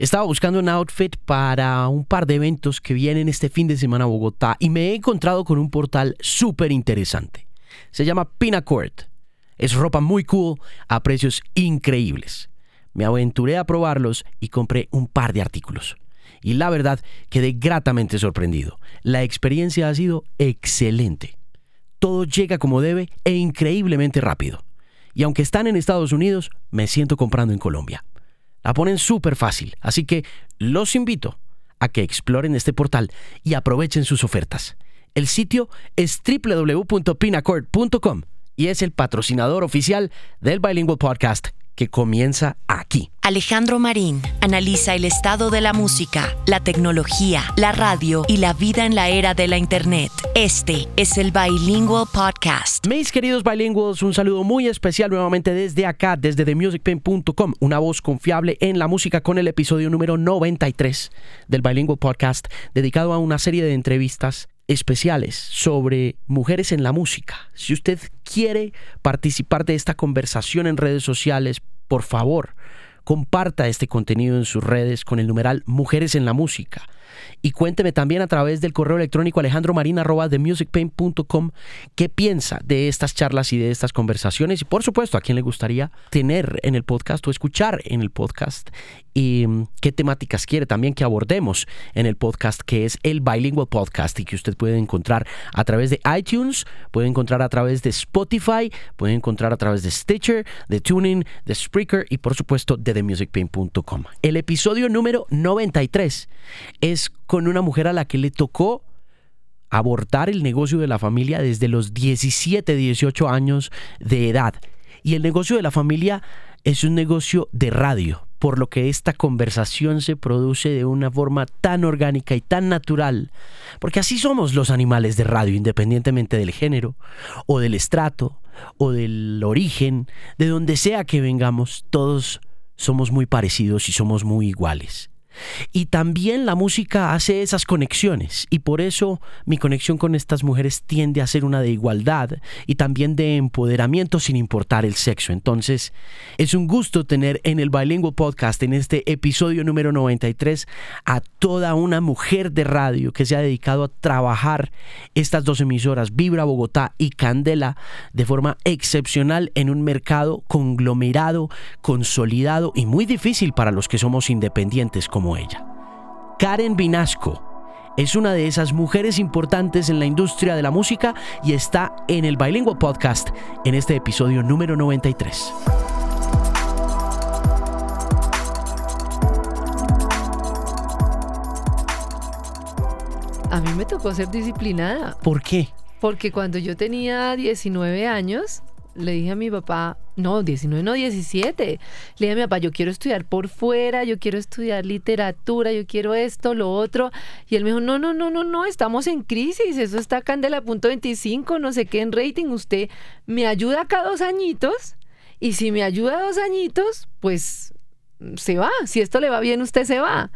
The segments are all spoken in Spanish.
Estaba buscando un outfit para un par de eventos que vienen este fin de semana a Bogotá y me he encontrado con un portal súper interesante. Se llama Pinacord. Es ropa muy cool a precios increíbles. Me aventuré a probarlos y compré un par de artículos. Y la verdad, quedé gratamente sorprendido. La experiencia ha sido excelente. Todo llega como debe e increíblemente rápido. Y aunque están en Estados Unidos, me siento comprando en Colombia. La ponen súper fácil, así que los invito a que exploren este portal y aprovechen sus ofertas. El sitio es www.pinacord.com y es el patrocinador oficial del Bilingual Podcast que comienza aquí. Alejandro Marín analiza el estado de la música, la tecnología, la radio y la vida en la era de la Internet. Este es el Bilingual Podcast. Mis queridos bilinguals, un saludo muy especial nuevamente desde acá, desde TheMusicPen.com, una voz confiable en la música con el episodio número 93 del Bilingual Podcast, dedicado a una serie de entrevistas especiales sobre mujeres en la música. Si usted quiere participar de esta conversación en redes sociales, por favor, comparta este contenido en sus redes con el numeral Mujeres en la Música. Y cuénteme también a través del correo electrónico alejandromarina.com qué piensa de estas charlas y de estas conversaciones. Y por supuesto, a quién le gustaría tener en el podcast o escuchar en el podcast. Y mm, qué temáticas quiere también que abordemos en el podcast, que es el Bilingual Podcast y que usted puede encontrar a través de iTunes, puede encontrar a través de Spotify, puede encontrar a través de Stitcher, de Tuning, de Spreaker y por supuesto de TheMusicPain.com. El episodio número 93 es con una mujer a la que le tocó abortar el negocio de la familia desde los 17, 18 años de edad. Y el negocio de la familia es un negocio de radio, por lo que esta conversación se produce de una forma tan orgánica y tan natural, porque así somos los animales de radio, independientemente del género, o del estrato, o del origen, de donde sea que vengamos, todos somos muy parecidos y somos muy iguales. Y también la música hace esas conexiones y por eso mi conexión con estas mujeres tiende a ser una de igualdad y también de empoderamiento sin importar el sexo. Entonces es un gusto tener en el Bilingual Podcast, en este episodio número 93, a toda una mujer de radio que se ha dedicado a trabajar estas dos emisoras, Vibra Bogotá y Candela, de forma excepcional en un mercado conglomerado, consolidado y muy difícil para los que somos independientes como ella. Karen Vinasco es una de esas mujeres importantes en la industria de la música y está en el Bilingual Podcast en este episodio número 93. A mí me tocó ser disciplinada. ¿Por qué? Porque cuando yo tenía 19 años, le dije a mi papá, no, 19, no 17. Le dije a mi papá, yo quiero estudiar por fuera, yo quiero estudiar literatura, yo quiero esto, lo otro. Y él me dijo, no, no, no, no, no, estamos en crisis, eso está candela punto 25, no sé qué en rating. Usted me ayuda acá dos añitos y si me ayuda dos añitos, pues se va. Si esto le va bien, usted se va.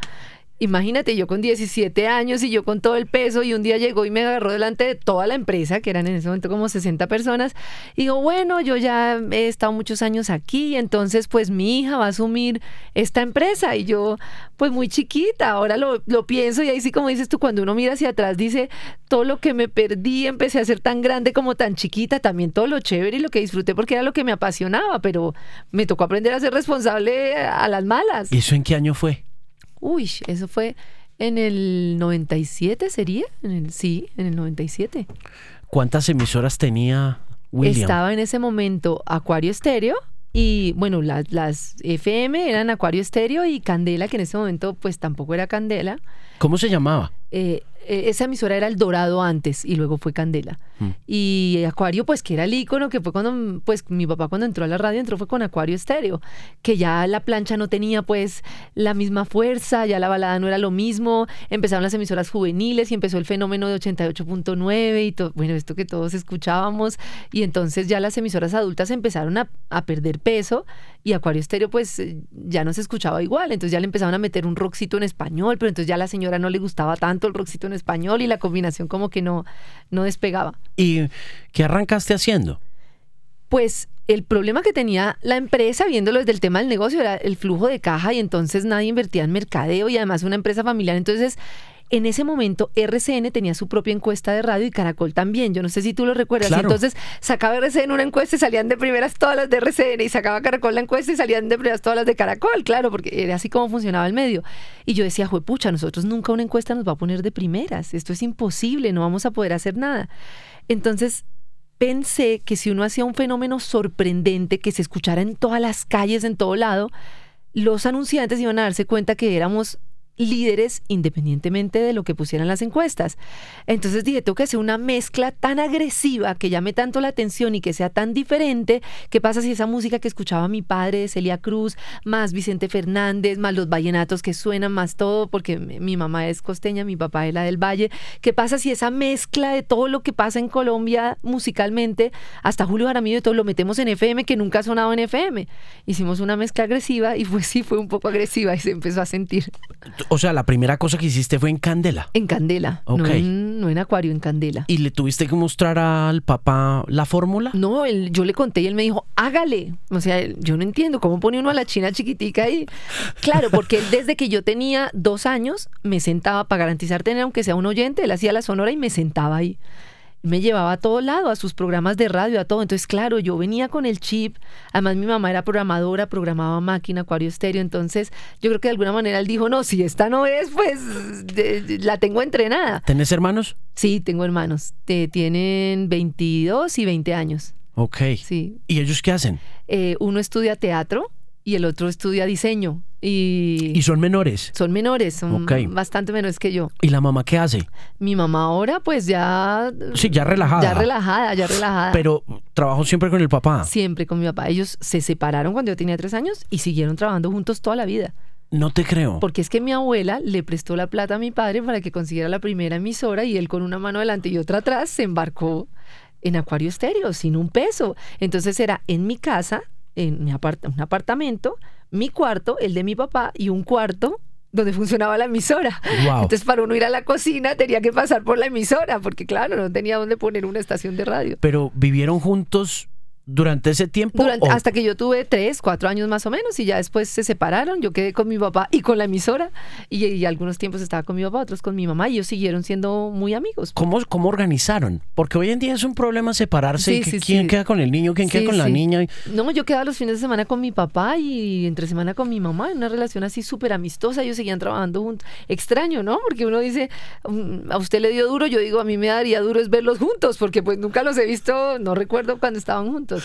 Imagínate, yo con 17 años y yo con todo el peso y un día llegó y me agarró delante de toda la empresa, que eran en ese momento como 60 personas, y digo, bueno, yo ya he estado muchos años aquí, entonces pues mi hija va a asumir esta empresa y yo pues muy chiquita, ahora lo, lo pienso y ahí sí como dices tú, cuando uno mira hacia atrás dice, todo lo que me perdí, empecé a ser tan grande como tan chiquita, también todo lo chévere y lo que disfruté porque era lo que me apasionaba, pero me tocó aprender a ser responsable a las malas. ¿Y eso en qué año fue? Uy, eso fue en el 97, ¿sería? En el, sí, en el 97. ¿Cuántas emisoras tenía William? Estaba en ese momento Acuario Estéreo y bueno, las, las FM eran Acuario Estéreo y Candela, que en ese momento pues tampoco era Candela. ¿Cómo se llamaba? Eh, eh, esa emisora era El Dorado antes y luego fue Candela. Mm. Y Acuario, pues que era el ícono, que fue cuando, pues mi papá cuando entró a la radio entró fue con Acuario Estéreo, que ya la plancha no tenía pues la misma fuerza, ya la balada no era lo mismo, empezaron las emisoras juveniles y empezó el fenómeno de 88.9 y todo, bueno, esto que todos escuchábamos, y entonces ya las emisoras adultas empezaron a, a perder peso y Acuario Estéreo pues ya no se escuchaba igual, entonces ya le empezaron a meter un rockcito en español, pero entonces ya a la señora no le gustaba tanto el rockcito en español y la combinación como que no, no despegaba. ¿Y qué arrancaste haciendo? Pues el problema que tenía la empresa, viéndolo desde el tema del negocio, era el flujo de caja y entonces nadie invertía en mercadeo y además una empresa familiar. Entonces, en ese momento RCN tenía su propia encuesta de radio y Caracol también. Yo no sé si tú lo recuerdas. Claro. Entonces sacaba RCN una encuesta y salían de primeras todas las de RCN y sacaba Caracol la encuesta y salían de primeras todas las de Caracol, claro, porque era así como funcionaba el medio. Y yo decía, juepucha, nosotros nunca una encuesta nos va a poner de primeras. Esto es imposible, no vamos a poder hacer nada. Entonces pensé que si uno hacía un fenómeno sorprendente que se escuchara en todas las calles, en todo lado, los anunciantes iban a darse cuenta que éramos líderes independientemente de lo que pusieran las encuestas. Entonces dije, tengo que hacer una mezcla tan agresiva que llame tanto la atención y que sea tan diferente. ¿Qué pasa si esa música que escuchaba mi padre, Celia Cruz, más Vicente Fernández, más los vallenatos que suenan, más todo, porque mi mamá es costeña, mi papá es la del Valle? ¿Qué pasa si esa mezcla de todo lo que pasa en Colombia musicalmente, hasta Julio Jaramillo y todo, lo metemos en FM que nunca ha sonado en FM? Hicimos una mezcla agresiva y pues sí, fue un poco agresiva y se empezó a sentir. O sea, la primera cosa que hiciste fue en Candela. En Candela, no, en, no en Acuario, en Candela. ¿Y le tuviste que mostrar al papá la fórmula? No, él- yo le conté y él me dijo, hágale. O sea, yo no entiendo cómo pone uno a la china chiquitica ahí. Claro, porque él desde que yo tenía dos años me sentaba para garantizar tener, aunque sea un oyente, él hacía la sonora y me sentaba ahí. Me llevaba a todo lado, a sus programas de radio, a todo. Entonces, claro, yo venía con el chip. Además, mi mamá era programadora, programaba máquina, acuario estéreo. Entonces, yo creo que de alguna manera él dijo, no, si esta no es, pues de- de- la tengo entrenada. ¿Tenés hermanos? Sí, tengo hermanos. Te- tienen 22 y 20 años. Ok. Sí. ¿Y ellos qué hacen? Eh, uno estudia teatro y el otro estudia diseño. Y, ¿Y son menores? son menores, son Ok. bastante menores que yo. ¿Y la mamá qué hace? Mi mamá ahora, pues ya. Sí, ya relajada. Ya relajada, ya relajada. Pero trabajó siempre con el papá. Siempre con mi papá. Ellos se separaron cuando yo tenía tres años y siguieron trabajando juntos toda la vida. No te creo. Porque es que mi abuela le prestó la plata a mi padre para que consiguiera la primera emisora y él con una mano adelante y otra atrás se embarcó en Acuario Estéreo sin un peso. Entonces era en mi casa, en mi apart- un apartamento, mi cuarto, el de mi papá y un cuarto donde funcionaba la emisora. Wow. Entonces para uno ir a la cocina tenía que pasar por la emisora porque claro, no tenía dónde poner una estación de radio. Pero vivieron juntos durante ese tiempo. Durante- hasta que yo tuve tres, cuatro años más o menos y ya después se separaron. Yo quedé con mi papá y con la emisora y, y algunos tiempos estaba con mi papá, otros con mi mamá y ellos siguieron siendo muy amigos. ¿Cómo, ¿Cómo organizaron? Porque hoy en día es un problema separarse. Sí, y que sí, ¿Quién sí. queda con el niño? ¿Quién queda con la niña? No, yo quedaba los fines de semana con mi papá y entre semana con mi mamá en una relación así súper amistosa. Ellos seguían trabajando juntos. Extraño, ¿no? Porque uno dice, "Mm, a usted le dio duro, yo digo, a mí me daría duro es verlos juntos porque pues nunca los he visto, no recuerdo cuando estaban juntos.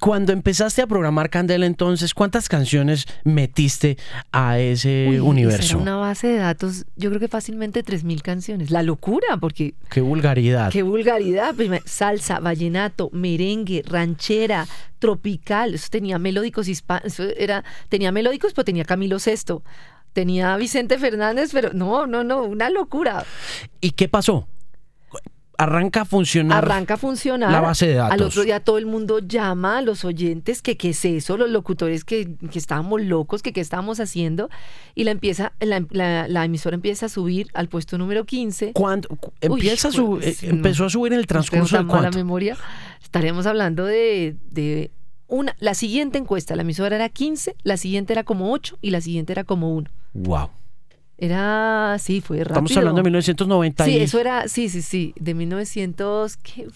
Cuando empezaste a programar Candela, entonces, ¿cuántas canciones metiste a ese Uy, universo? Era una base de datos, yo creo que fácilmente 3.000 canciones. La locura, porque Qué vulgaridad. Qué vulgaridad. Salsa, vallenato, merengue, ranchera, tropical. Eso tenía melódicos hispanos. Era, tenía melódicos, pero tenía Camilo Sesto. Tenía Vicente Fernández, pero no, no, no, una locura. ¿Y qué pasó? Arranca a funcionar. Arranca a funcionar. la base de datos. Al otro día todo el mundo llama a los oyentes que qué es eso, los locutores que, que estábamos locos, que qué estábamos haciendo. Y la, empieza, la, la- la emisora empieza a subir al puesto número 15. ¿Cuándo? cu- Empieza a eh, empezó no. a subir en el transcurso de tan mala cuánto? memoria. Estaremos hablando de, de una, la siguiente encuesta, la emisora era 15, la siguiente era como 8 y la siguiente era como 1. Wow. Era, sí, fue rápido. Estamos hablando de 1990 Sí, eso era, sí, sí, sí, de 1900, ¿qué?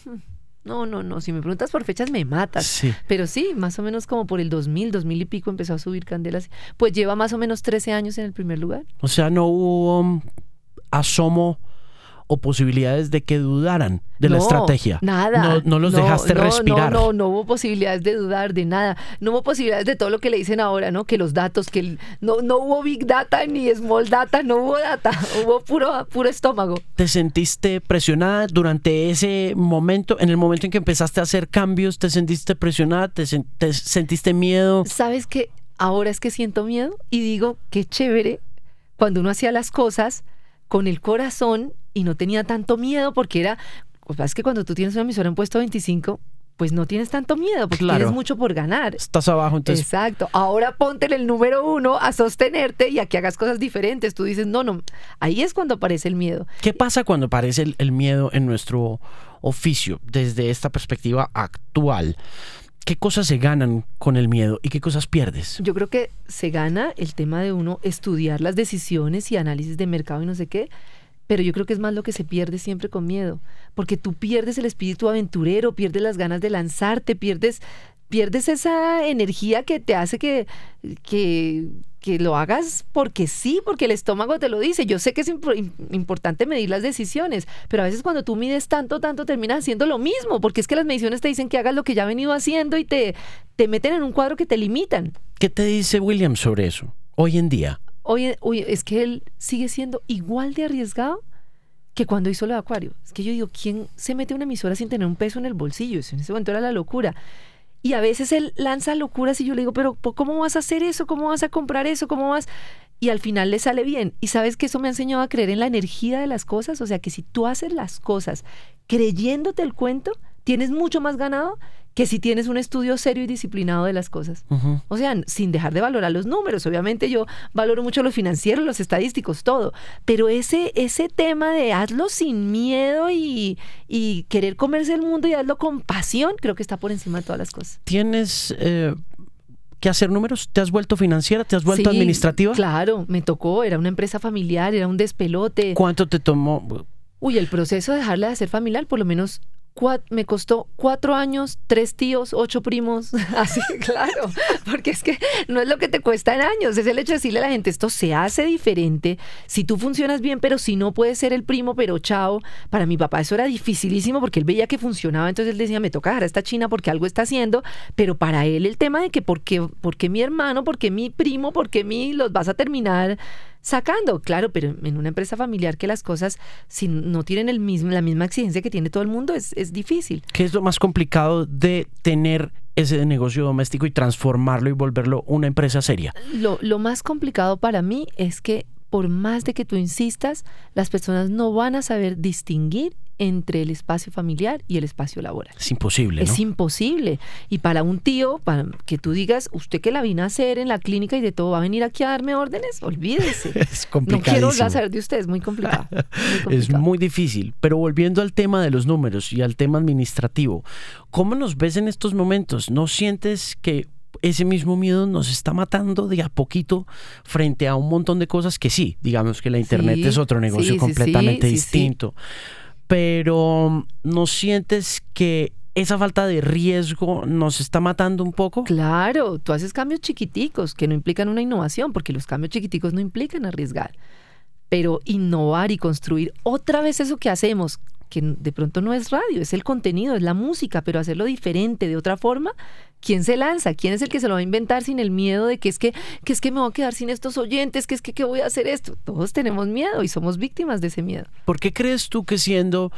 No, no, no, si me preguntas por fechas me matas. Sí. Pero sí, más o menos como por el 2000, 2000 y pico empezó a subir Candelas. Pues lleva más o menos 13 años en el primer lugar. O sea, no hubo um, asomo o posibilidades de que dudaran de la estrategia. Nada. No, no los dejaste no, respirar. No, no, no hubo posibilidades de dudar de nada. No hubo posibilidades de todo lo que le dicen ahora, ¿no? Que los datos, que el- no, no hubo big data ni small data, no hubo data, hubo puro, puro estómago. ¿Te sentiste presionada durante ese momento? En el momento en que empezaste a hacer cambios, ¿te sentiste presionada? ¿Te, sen- te sentiste miedo? ¿Sabes qué? Ahora es que siento miedo y digo, qué chévere cuando uno hacía las cosas con el corazón y no tenía tanto miedo porque era, pasa es que cuando tú tienes una emisora en puesto 25, pues no tienes tanto miedo porque Claro. tienes mucho por ganar. Estás abajo, entonces Exacto. Ahora ponte en el número uno a sostenerte y a que hagas cosas diferentes. Tú dices, no, no. Ahí es cuando aparece el miedo. ¿Qué pasa cuando aparece el, el miedo en nuestro oficio desde esta perspectiva actual? ¿Qué cosas se ganan con el miedo y qué cosas pierdes? Yo creo que se gana el tema de uno estudiar las decisiones y análisis de mercado y no sé qué, pero yo creo que es más lo que se pierde siempre con miedo, porque tú pierdes el espíritu aventurero, pierdes las ganas de lanzarte, pierdes pierdes esa energía que te hace que, que, que lo hagas porque sí, porque el estómago te lo dice. Yo sé que es importante medir las decisiones, pero a veces cuando tú mides tanto, tanto, terminas haciendo lo mismo, porque es que las mediciones te dicen que hagas lo que ya has venido haciendo y te, te meten en un cuadro que te limitan. ¿Qué te dice William sobre eso hoy en día? Oye, es que él sigue siendo igual de arriesgado que cuando hizo lo de Acuario. Es que yo digo, ¿quién se mete a una emisora sin tener un peso en el bolsillo? Eso en ese momento era la locura. Y a veces él lanza locuras y yo le digo, pero ¿cómo vas a hacer eso? ¿Cómo vas a comprar eso? ¿Cómo vas? Y al final le sale bien. Y sabes que eso me ha enseñado a creer en la energía de las cosas. O sea, que si tú haces las cosas creyéndote el cuento, tienes mucho más ganado que si tienes un estudio serio y disciplinado de las cosas. O sea, sin dejar de valorar los números. Obviamente yo valoro mucho los financieros, los estadísticos, todo. Pero ese, ese tema de hazlo sin miedo y, y querer comerse el mundo y hazlo con pasión, creo que está por encima de todas las cosas. ¿Tienes... Eh, que hacer números? ¿Te has vuelto financiera? ¿Te has vuelto administrativa? Claro, me tocó, era una empresa familiar, era un despelote. ¿Cuánto te tomó? Uy, el proceso de dejarla de ser familiar, por lo menos me costó cuatro años, tres tíos, ocho primos, así, claro, porque es que no es lo que te cuesta en años, es el hecho de decirle a la gente, esto se hace diferente, si tú funcionas bien, pero si no puedes ser el primo, pero chao, para mi papá eso era dificilísimo porque él veía que funcionaba, entonces él decía, me toca dejar a esta china porque algo está haciendo, pero para él el tema de que, ¿por qué, por qué mi hermano, por qué mi primo, por qué mi, los vas a terminar sacando, claro, pero en una empresa familiar que las cosas, si no tienen el mismo, la misma exigencia que tiene todo el mundo, es, es difícil. ¿Qué es lo más complicado de tener ese negocio doméstico y transformarlo y volverlo una empresa seria? Lo, lo más complicado para mí es que por más de que tú insistas, las personas no van a saber distinguir entre el espacio familiar y el espacio laboral. Es imposible. Es imposible. Y para un tío, para que tú digas, usted que la vino a hacer en la clínica y de todo, va a venir aquí a darme órdenes, olvídese. es complicado. No quiero saber de usted, es muy complicado. es muy difícil. Pero volviendo al tema de los números y al tema administrativo, ¿cómo nos ves en estos momentos? ¿No sientes que ese mismo miedo nos está matando de a poquito frente a un montón de cosas que sí, digamos que la internet es otro negocio completamente distinto pero ¿no sientes que esa falta de riesgo nos está matando un poco? Claro, tú haces cambios chiquiticos que no implican una innovación, porque los cambios chiquiticos no implican arriesgar. Pero innovar y construir otra vez eso que hacemos, que de pronto no es radio, es el contenido, es la música, pero hacerlo diferente, de otra forma, ¿quién se lanza? ¿Quién es el que se lo va a inventar sin el miedo de que es que, que es que me voy a quedar sin estos oyentes, que es que, voy a hacer esto? Todos tenemos miedo y somos víctimas de ese miedo. ¿Por qué crees tú que siendo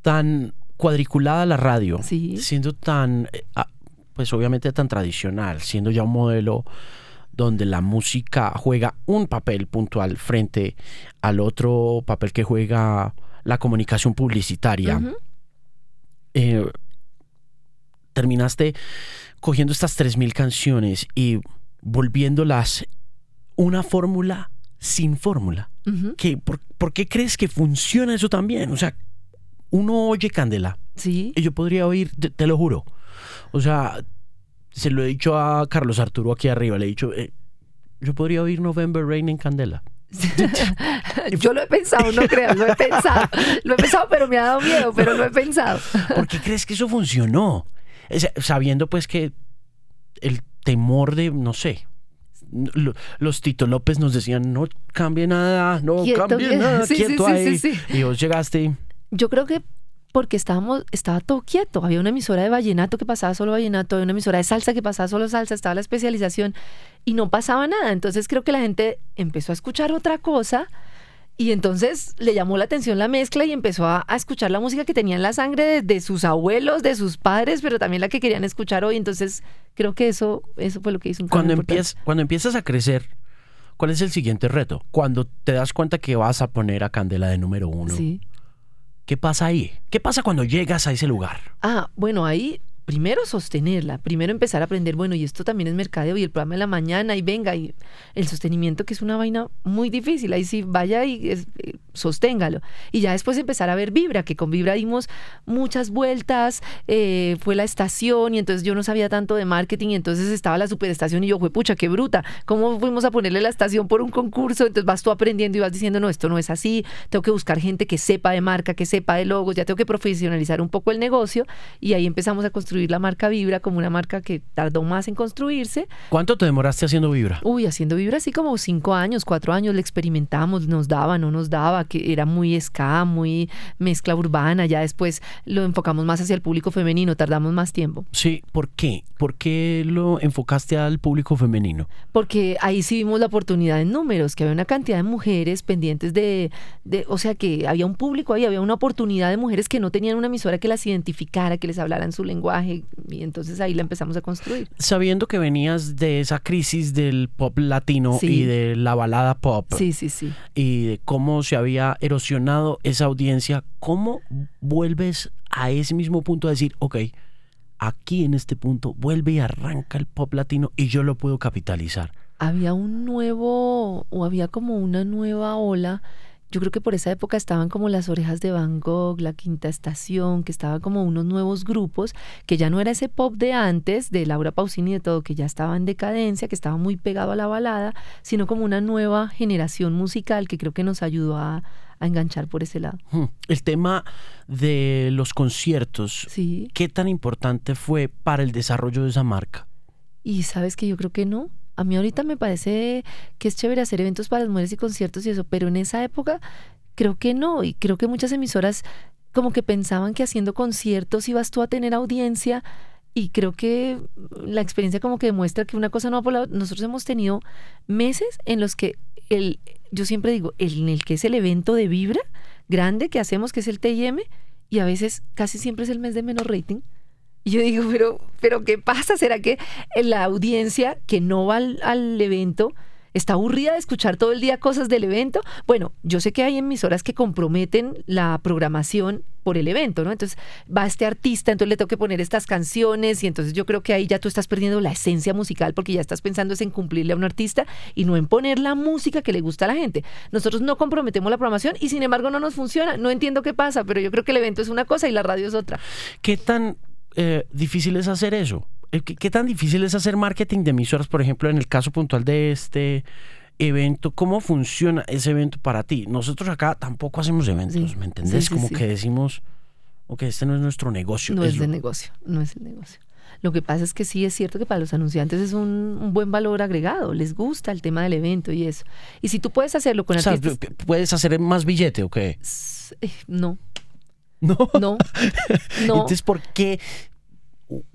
tan cuadriculada la radio, siendo tan, eh, ah, pues obviamente tan tradicional, siendo ya un modelo donde la música juega un papel puntual frente al otro papel que juega la comunicación publicitaria, eh, terminaste cogiendo estas 3.000 canciones y volviéndolas una fórmula sin fórmula. por, qué crees que funciona eso también? O sea, uno oye Candela. Sí. Y yo podría oír, te, lo juro. O sea, se lo he dicho a Carlos Arturo aquí arriba, le he dicho, eh, yo podría oír November Rain en Candela. Yo lo he pensado, no creas, lo he pensado. Lo he pensado, pero me ha dado miedo, pero lo he pensado. ¿Por qué crees que eso funcionó? Sabiendo pues que el temor de, no sé, los Tito López nos decían, no cambie nada, no cambie nada, quieto ahí. y vos llegaste. Yo creo que porque estábamos, estaba todo quieto. Había una emisora de vallenato que pasaba solo vallenato, había una emisora de salsa que pasaba solo salsa, estaba la especialización y no pasaba nada. Entonces creo que la gente empezó a escuchar otra cosa y entonces le llamó la atención la mezcla y empezó a, escuchar la música que tenía en la sangre de, sus abuelos, de sus padres, pero también la que querían escuchar hoy. Entonces creo que eso, eso fue lo que hizo un cuando empiezas Cuando empiezas a crecer, ¿cuál es el siguiente reto? Cuando te das cuenta que vas a poner a Candela de número uno. Sí ¿Qué pasa ahí? ¿Qué pasa cuando llegas a ese lugar? Ah, bueno, ahí primero sostenerla, primero empezar a aprender, bueno, y esto también es mercadeo y el programa de la mañana y venga, y el sostenimiento que es una vaina muy difícil, ahí sí vaya y es, sosténgalo. Y ya después empezar a ver Vibra, que con Vibra dimos muchas vueltas, eh, fue la estación y entonces yo no sabía tanto de marketing y entonces estaba la superestación y yo pucha, qué bruta, ¿cómo fuimos a ponerle la estación por un concurso? Entonces vas tú aprendiendo y vas diciendo, no, esto no es así, tengo que buscar gente que sepa de marca, que sepa de logos, ya tengo que profesionalizar un poco el negocio y ahí empezamos a construir la marca Vibra como una marca que tardó más en construirse. ¿Cuánto te demoraste haciendo Vibra? Uy, haciendo Vibra así como cinco años, cuatro años, le experimentamos, nos daba, no nos daba, que era muy ska, muy mezcla urbana, ya después lo enfocamos más hacia el público femenino, tardamos más tiempo. Sí, ¿por qué? ¿Por qué lo enfocaste al público femenino? Porque ahí sí vimos la oportunidad en números, que había una cantidad de mujeres pendientes de, de, o sea, que había un público ahí, había una oportunidad de mujeres que no tenían una emisora que las identificara, que les hablara en su lenguaje, y entonces ahí la empezamos a construir. Sabiendo que venías de esa crisis del pop latino y de la balada pop. Sí, sí, sí. Y de cómo se había erosionado esa audiencia, ¿cómo vuelves a ese mismo punto a decir, ok, aquí en este punto vuelve y arranca el pop latino y yo lo puedo capitalizar? Había un nuevo, o había como una nueva ola yo creo que por esa época estaban como las orejas de Van Gogh, la quinta estación, que estaban como unos nuevos grupos, que ya no era ese pop de antes, de Laura Pausini y de todo, que ya estaba en decadencia, que estaba muy pegado a la balada, sino como una nueva generación musical que creo que nos ayudó a, enganchar por ese lado. Hmm. El tema de los conciertos, sí. ¿qué tan importante fue para el desarrollo de esa marca? Y sabes que yo creo que no, a mí ahorita me parece que es chévere hacer eventos para las mujeres y conciertos y eso, pero en esa época creo que no. Y creo que muchas emisoras como que pensaban que haciendo conciertos ibas tú a tener audiencia. Y creo que la experiencia como que demuestra que una cosa no va por la Nosotros hemos tenido meses en los que el, yo siempre digo, en el que es el evento de Vibra grande que hacemos, que es el TIM, y a veces casi siempre es el mes de menos rating. Y yo digo, pero, pero ¿qué pasa? ¿Será que la audiencia que no va al, evento está aburrida de escuchar todo el día cosas del evento? Bueno, yo sé que hay emisoras que comprometen la programación por el evento, ¿no? Entonces va este artista, entonces le tengo que poner estas canciones y entonces yo creo que ahí ya tú estás perdiendo la esencia musical porque ya estás pensando en cumplirle a un artista y no en poner la música que le gusta a la gente. Nosotros no comprometemos la programación y sin embargo no nos funciona. No entiendo qué pasa, pero yo creo que el evento es una cosa y la radio es otra. ¿Qué tan eh, difícil es hacer eso? Eh, ¿Qué, tan difícil es hacer marketing de emisoras, por ejemplo, en el caso puntual de este evento? ¿Cómo funciona ese evento para ti? Nosotros acá tampoco hacemos eventos, ¿me entendés? Como que decimos, ok, este no es nuestro negocio. No es, de negocio, no es el negocio. Lo que pasa es que sí es cierto que para los anunciantes es un, buen valor agregado, les gusta el tema del evento y eso. Y si tú puedes hacerlo con artistas... ¿Puedes hacer más billete o qué? Eh, no, no. No. no. Entonces, ¿por qué?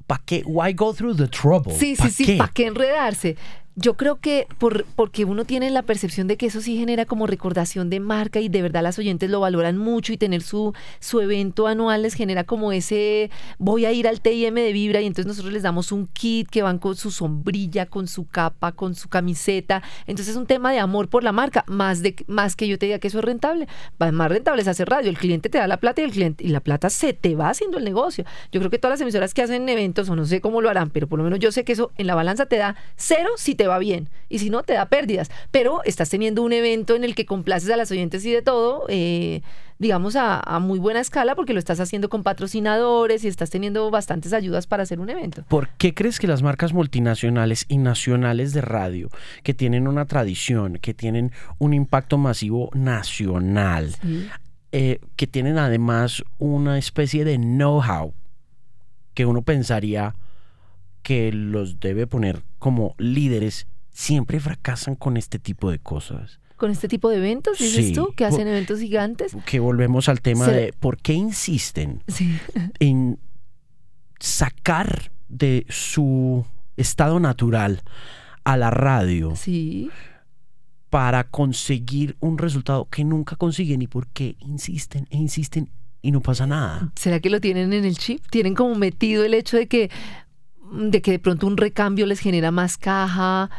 ¿Para qué? Why go through the trouble? Sí, sí, sí. ¿Para qué enredarse? Yo creo que por, porque uno tiene la percepción de que eso sí genera como recordación de marca y de verdad las oyentes lo valoran mucho y tener su, su evento anual les genera como ese voy a ir al TIM de Vibra y entonces nosotros les damos un kit que van con su sombrilla, con su capa, con su camiseta. Entonces es un tema de amor por la marca, más, de, más que yo te diga que eso es rentable. Más rentable es hacer radio. El cliente te da la plata y el cliente y la plata se te va haciendo el negocio. Yo creo que todas las emisoras que hacen eventos, o no sé cómo lo harán, pero por lo menos yo sé que eso en la balanza te da cero si te va bien. Y si no, te da pérdidas. Pero estás teniendo un evento en el que complaces a las oyentes y de todo, eh, digamos, a, muy buena escala, porque lo estás haciendo con patrocinadores y estás teniendo bastantes ayudas para hacer un evento. ¿Por qué crees que las marcas multinacionales y nacionales de radio, que tienen una tradición, que tienen un impacto masivo nacional, eh, que tienen además una especie de know-how que uno pensaría que los debe poner como líderes siempre fracasan con este tipo de cosas. ¿Con este tipo de eventos, dices tú? Que hacen eventos gigantes. Que volvemos al tema de por qué insisten en sacar de su estado natural a la radio. Sí. Para conseguir un resultado que nunca consiguen y por qué insisten e insisten y no pasa nada. ¿Será que lo tienen en el chip? Tienen como metido el hecho de que de que de pronto un recambio les genera más caja.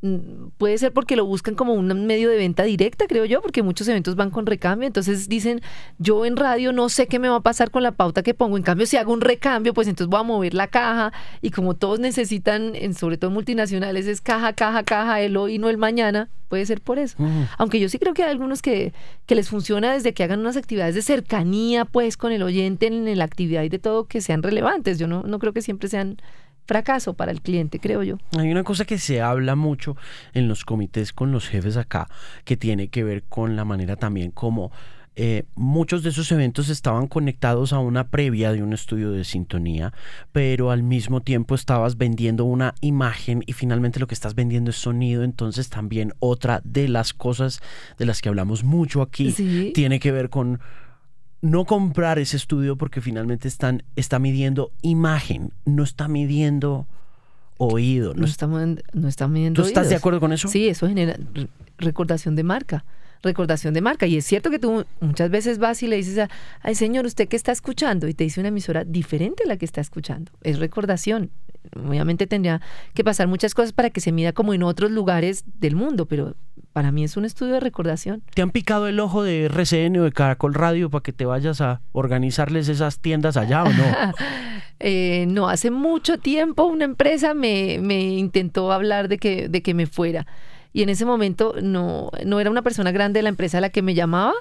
Mm, puede ser porque lo buscan como un medio de venta directa, creo yo, porque muchos eventos van con recambio. Entonces dicen, yo en radio no sé qué me va a pasar con la pauta que pongo. En cambio, si hago un recambio, pues entonces voy a mover la caja. Y como todos necesitan, en, sobre todo multinacionales, es caja, caja, caja, el hoy, no el mañana, puede ser por eso. Aunque yo sí creo que hay algunos que, que les funciona desde que hagan unas actividades de cercanía, pues, con el oyente en, la actividad y de todo, que sean relevantes. Yo no, no creo que siempre sean fracaso para el cliente, creo yo. Hay una cosa que se habla mucho en los comités con los jefes acá, que tiene que ver con la manera también como eh, muchos de esos eventos estaban conectados a una previa de un estudio de sintonía, pero al mismo tiempo estabas vendiendo una imagen y finalmente lo que estás vendiendo es sonido, entonces también otra de las cosas de las que hablamos mucho aquí tiene que ver con no comprar ese estudio porque finalmente están, está midiendo imagen, no está midiendo oído. No, está, no está midiendo ¿Tú estás de acuerdo con eso? Sí, eso genera recordación de marca recordación de marca. Y es cierto que tú muchas veces vas y le dices, a, ay señor, ¿usted qué está escuchando? Y te dice una emisora diferente a la que está escuchando. Es recordación. Obviamente tendría que pasar muchas cosas para que se mida como en otros lugares del mundo, pero para mí es un estudio de recordación. ¿Te han picado el ojo de RCN o de Caracol Radio para que te vayas a organizarles esas tiendas allá o no? Eh, no, hace mucho tiempo una empresa me, me, intentó hablar de que, de que me fuera. Y en ese momento no, no era una persona grande de la empresa la que me llamaba.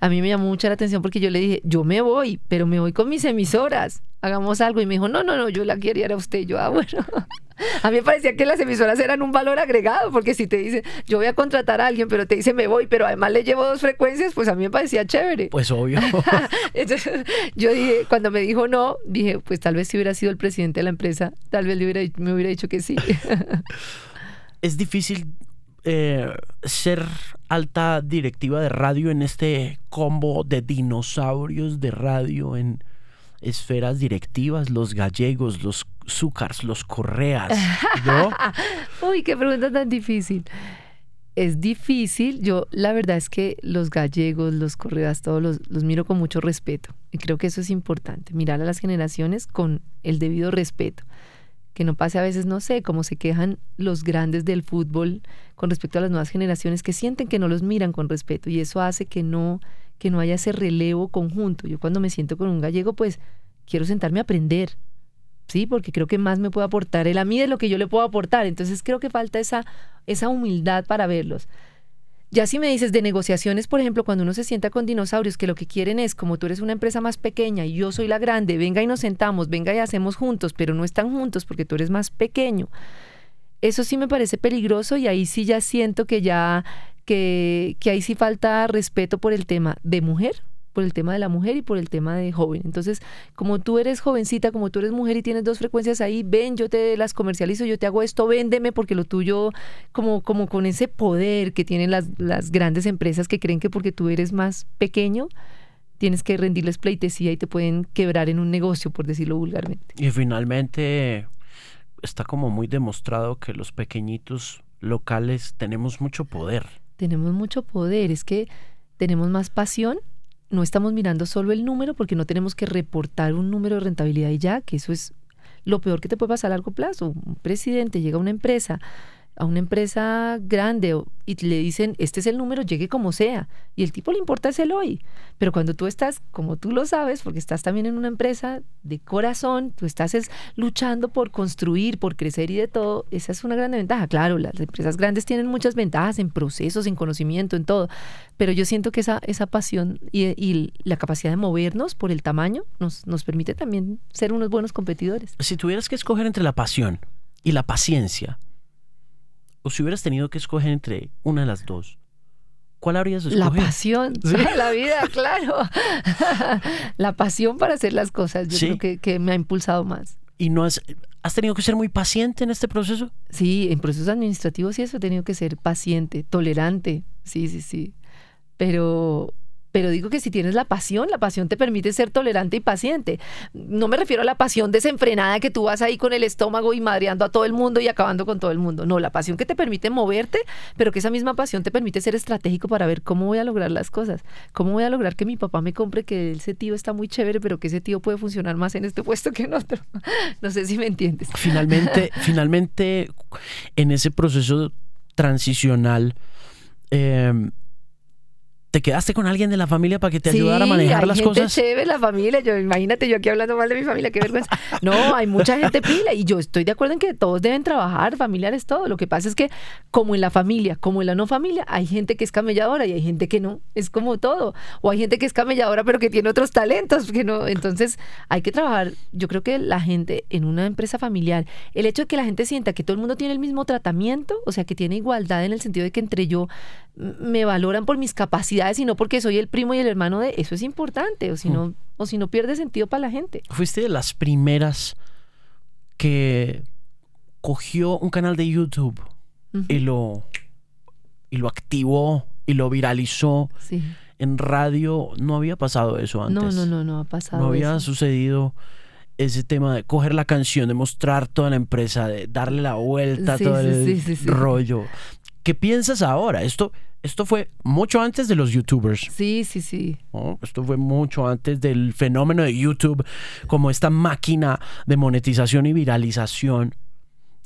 A mí me llamó mucha la atención porque yo le dije, yo me voy, pero me voy con mis emisoras, hagamos algo. Y me dijo, no, no, no, yo la quería era usted. yo, ah, bueno. A mí me parecía que las emisoras eran un valor agregado, porque si te dice, yo voy a contratar a alguien, pero te dice, me voy, pero además le llevo dos frecuencias, pues a mí me parecía chévere. Pues obvio. Entonces, yo dije, cuando me dijo no, dije, pues tal vez si hubiera sido el presidente de la empresa, tal vez le hubiera, me hubiera dicho que sí. es difícil eh, ser alta directiva de radio en este combo de dinosaurios de radio en esferas directivas, los gallegos, los Zúcars, los Correas, ¿no? Uy, qué pregunta tan difícil. Es difícil, yo la verdad es que los gallegos, los correas, todos los, los miro con mucho respeto. Y creo que eso es importante, mirar a las generaciones con el debido respeto que no pase a veces, no sé, como se quejan los grandes del fútbol con respecto a las nuevas generaciones que sienten que no los miran con respeto y eso hace que no que no haya ese relevo conjunto. Yo cuando me siento con un gallego, pues quiero sentarme a aprender. Sí, porque creo que más me puede aportar él a mí de lo que yo le puedo aportar. Entonces creo que falta esa esa humildad para verlos. Ya si me dices de negociaciones, por ejemplo, cuando uno se sienta con dinosaurios, que lo que quieren es, como tú eres una empresa más pequeña y yo soy la grande, venga y nos sentamos, venga y hacemos juntos, pero no están juntos porque tú eres más pequeño. Eso sí me parece peligroso y ahí sí ya siento que ya, que, ahí sí falta respeto por el tema de mujer, por el tema de la mujer y por el tema de joven. Entonces, como tú eres jovencita, como tú eres mujer y tienes dos frecuencias ahí, ven, yo te las comercializo, yo te hago esto, véndeme, porque lo tuyo, como, como con ese poder que tienen las, las grandes empresas que creen que porque tú eres más pequeño, tienes que rendirles pleitesía y te pueden quebrar en un negocio, por decirlo vulgarmente. Y finalmente está como muy demostrado que los pequeñitos locales tenemos mucho poder. Tenemos mucho poder, es que tenemos más pasión no estamos mirando solo el número porque no tenemos que reportar un número de rentabilidad y ya, que eso es lo peor que te puede pasar a largo plazo. Un presidente llega a una empresa a una empresa grande y le dicen, este es el número, llegue como sea. Y el tipo le importa es el hoy. Pero cuando tú estás, como tú lo sabes, porque estás también en una empresa de corazón, tú estás es, luchando por construir, por crecer y de todo, esa es una gran ventaja. Claro, las empresas grandes tienen muchas ventajas en procesos, en conocimiento, en todo. Pero yo siento que esa, esa pasión y, la capacidad de movernos por el tamaño nos, nos permite también ser unos buenos competidores. Si tuvieras que escoger entre la pasión y la paciencia, o si hubieras tenido que escoger entre una de las dos, ¿cuál habrías escogido? La pasión, la vida, claro. la pasión para hacer las cosas, yo creo que, que, me ha impulsado más. ¿Y no has, has tenido que ser muy paciente en este proceso? Sí, en procesos administrativos sí eso he tenido que ser paciente, tolerante, sí, sí, sí. Pero pero digo que si tienes la pasión, la pasión te permite ser tolerante y paciente. No me refiero a la pasión desenfrenada que tú vas ahí con el estómago y madreando a todo el mundo y acabando con todo el mundo. No, la pasión que te permite moverte, pero que esa misma pasión te permite ser estratégico para ver cómo voy a lograr las cosas. Cómo voy a lograr que mi papá me compre que ese tío está muy chévere, pero que ese tío puede funcionar más en este puesto que en otro. No sé si me entiendes. Finalmente, finalmente, en ese proceso transicional, eh, ¿Te quedaste con alguien de la familia para que te ayudara a manejar hay las gente cosas? chévere, la familia. Yo, imagínate yo aquí hablando mal de mi familia, qué vergüenza. No, hay mucha gente pila y yo estoy de acuerdo en que todos deben trabajar, familiares, todo. Lo que pasa es que, como en la familia, como en la no familia, hay gente que es camelladora y hay gente que no. Es como todo. O hay gente que es camelladora pero que tiene otros talentos. Que no. Entonces, hay que trabajar. Yo creo que la gente en una empresa familiar, el hecho de que la gente sienta que todo el mundo tiene el mismo tratamiento, o sea, que tiene igualdad en el sentido de que entre yo me valoran por mis capacidades y no porque soy el primo y el hermano de eso es importante o si no o si no pierde sentido para la gente fuiste de las primeras que cogió un canal de YouTube y lo y lo activó y lo viralizó sí. en radio no había pasado eso antes no no no no ha pasado no había eso. sucedido ese tema de coger la canción, de mostrar toda la empresa, de darle la vuelta a Sí, todo sí, el sí. rollo. ¿Qué piensas ahora? Esto, esto fue mucho antes de los youtubers. sí sí sí ¿no? Esto fue mucho antes del fenómeno de YouTube como esta máquina de monetización y viralización.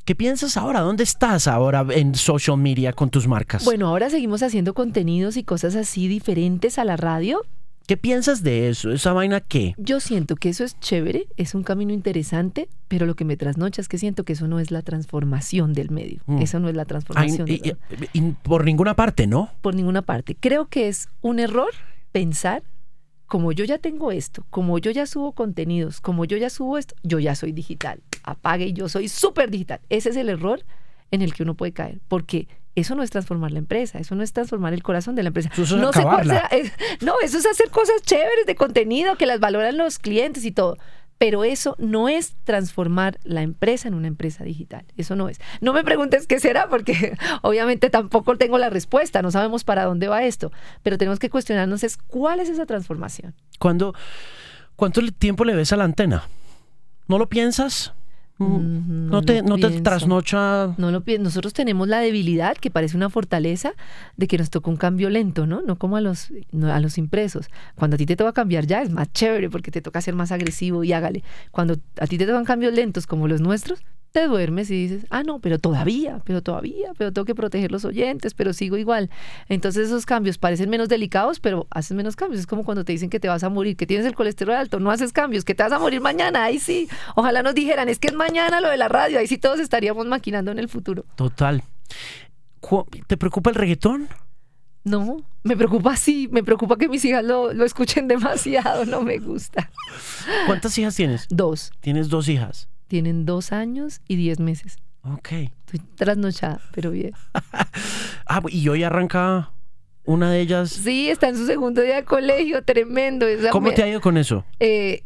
¿Qué piensas ahora? ¿Dónde estás ahora en social media con tus marcas? bueno ahora seguimos haciendo contenidos y cosas así diferentes a la radio ¿Qué piensas de eso? ¿Esa vaina qué? yo siento que eso es chévere es un camino interesante pero lo que me trasnocha es que siento que eso no es la transformación del medio Mm. eso no es la Ay, transformación y- del y- y por ninguna parte, ¿no? por ninguna parte. Creo que es un error pensar, como yo ya tengo esto, como yo ya subo contenidos, como yo ya subo esto, yo ya soy digital. Apague y yo soy súper digital. Ese es el error en el que uno puede caer, porque eso no es transformar la empresa, eso no es transformar el corazón de la empresa. Eso es no acabarla. es- no, eso es hacer cosas chéveres de contenido que las valoran los clientes y todo. Pero eso no es transformar la empresa en una empresa digital. Eso no es. No me preguntes qué será, porque obviamente tampoco tengo la respuesta. No sabemos para dónde va esto. Pero tenemos que cuestionarnos es cuál es esa transformación. ¿Cuándo, ¿Cuánto tiempo le ves a la antena? ¿No lo piensas? Mm, ¿No, no te, no te trasnocha? No lo pi- Nosotros tenemos la debilidad, que parece una fortaleza, de que nos tocó un cambio lento, ¿no? No como a los, no, a los impresos. Cuando a ti te toca cambiar ya es más chévere porque te toca ser más agresivo y hágale. Cuando a ti te tocan cambios lentos como los nuestros, te duermes y dices, ah, no, pero todavía, pero todavía, pero tengo que proteger los oyentes, pero sigo igual. Entonces esos cambios parecen menos delicados, pero haces menos cambios. Es como cuando te dicen que te vas a morir, que tienes el colesterol alto, no haces cambios, que te vas a morir mañana, ahí sí. Ojalá nos dijeran, es que es mañana lo de la radio, ahí sí todos estaríamos maquinando en el futuro. Total. ¿Te preocupa el reggaetón? No, me preocupa sí, me preocupa que mis hijas lo, lo escuchen demasiado, no me gusta. ¿Cuántas hijas tienes? Dos, Tienes dos hijas. Tienen dos años y diez meses. Ok. Estoy trasnochada, pero bien. Ah, y hoy arranca una de ellas. Sí, está en su segundo día de colegio, tremendo. esa ¿Cómo me- te ha ido con eso? eh,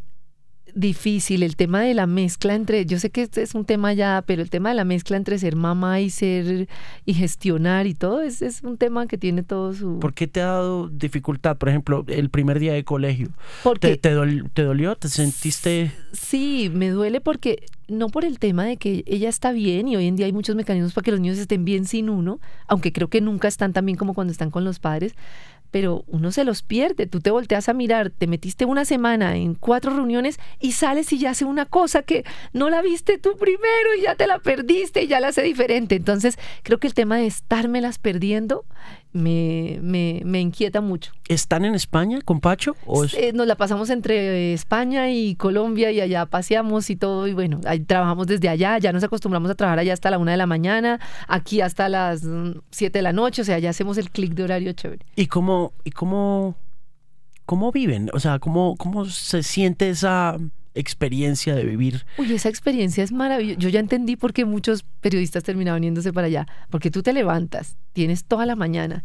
difícil el tema de la mezcla entre, yo sé que este es un tema ya, pero el tema de la mezcla entre ser mamá y ser y gestionar y todo es, es un tema que tiene todo su... ¿Por qué te ha dado dificultad? Por ejemplo, el primer día de colegio. Porque ¿Te, te, dol- te dolió? ¿Te sentiste...? Sí, me duele porque no por el tema de que ella está bien y hoy en día hay muchos mecanismos para que los niños estén bien sin uno, aunque creo que nunca están tan bien como cuando están con los padres, pero uno se los pierde. Tú te volteas a mirar, te metiste una semana en cuatro reuniones y sales y ya hace una cosa que no la viste tú primero y ya te la perdiste y ya la hace diferente. Entonces, creo que el tema de estármelas perdiendo me, me, me inquieta mucho. ¿Están en España con Pacho? ¿O es- Eh, nos la pasamos entre España y Colombia y allá paseamos y todo y bueno, ahí trabajamos desde allá, ya nos acostumbramos a trabajar allá hasta la una de la mañana, aquí hasta las mm, siete de la noche, o sea, ya hacemos el clic de horario chévere. ¿Y cómo, y cómo, cómo viven? O sea, ¿cómo, ¿cómo se siente esa experiencia de vivir? Uy, esa experiencia es maravillosa. Yo ya entendí por qué muchos periodistas terminaban yéndose para allá, porque tú te levantas, tienes toda la mañana,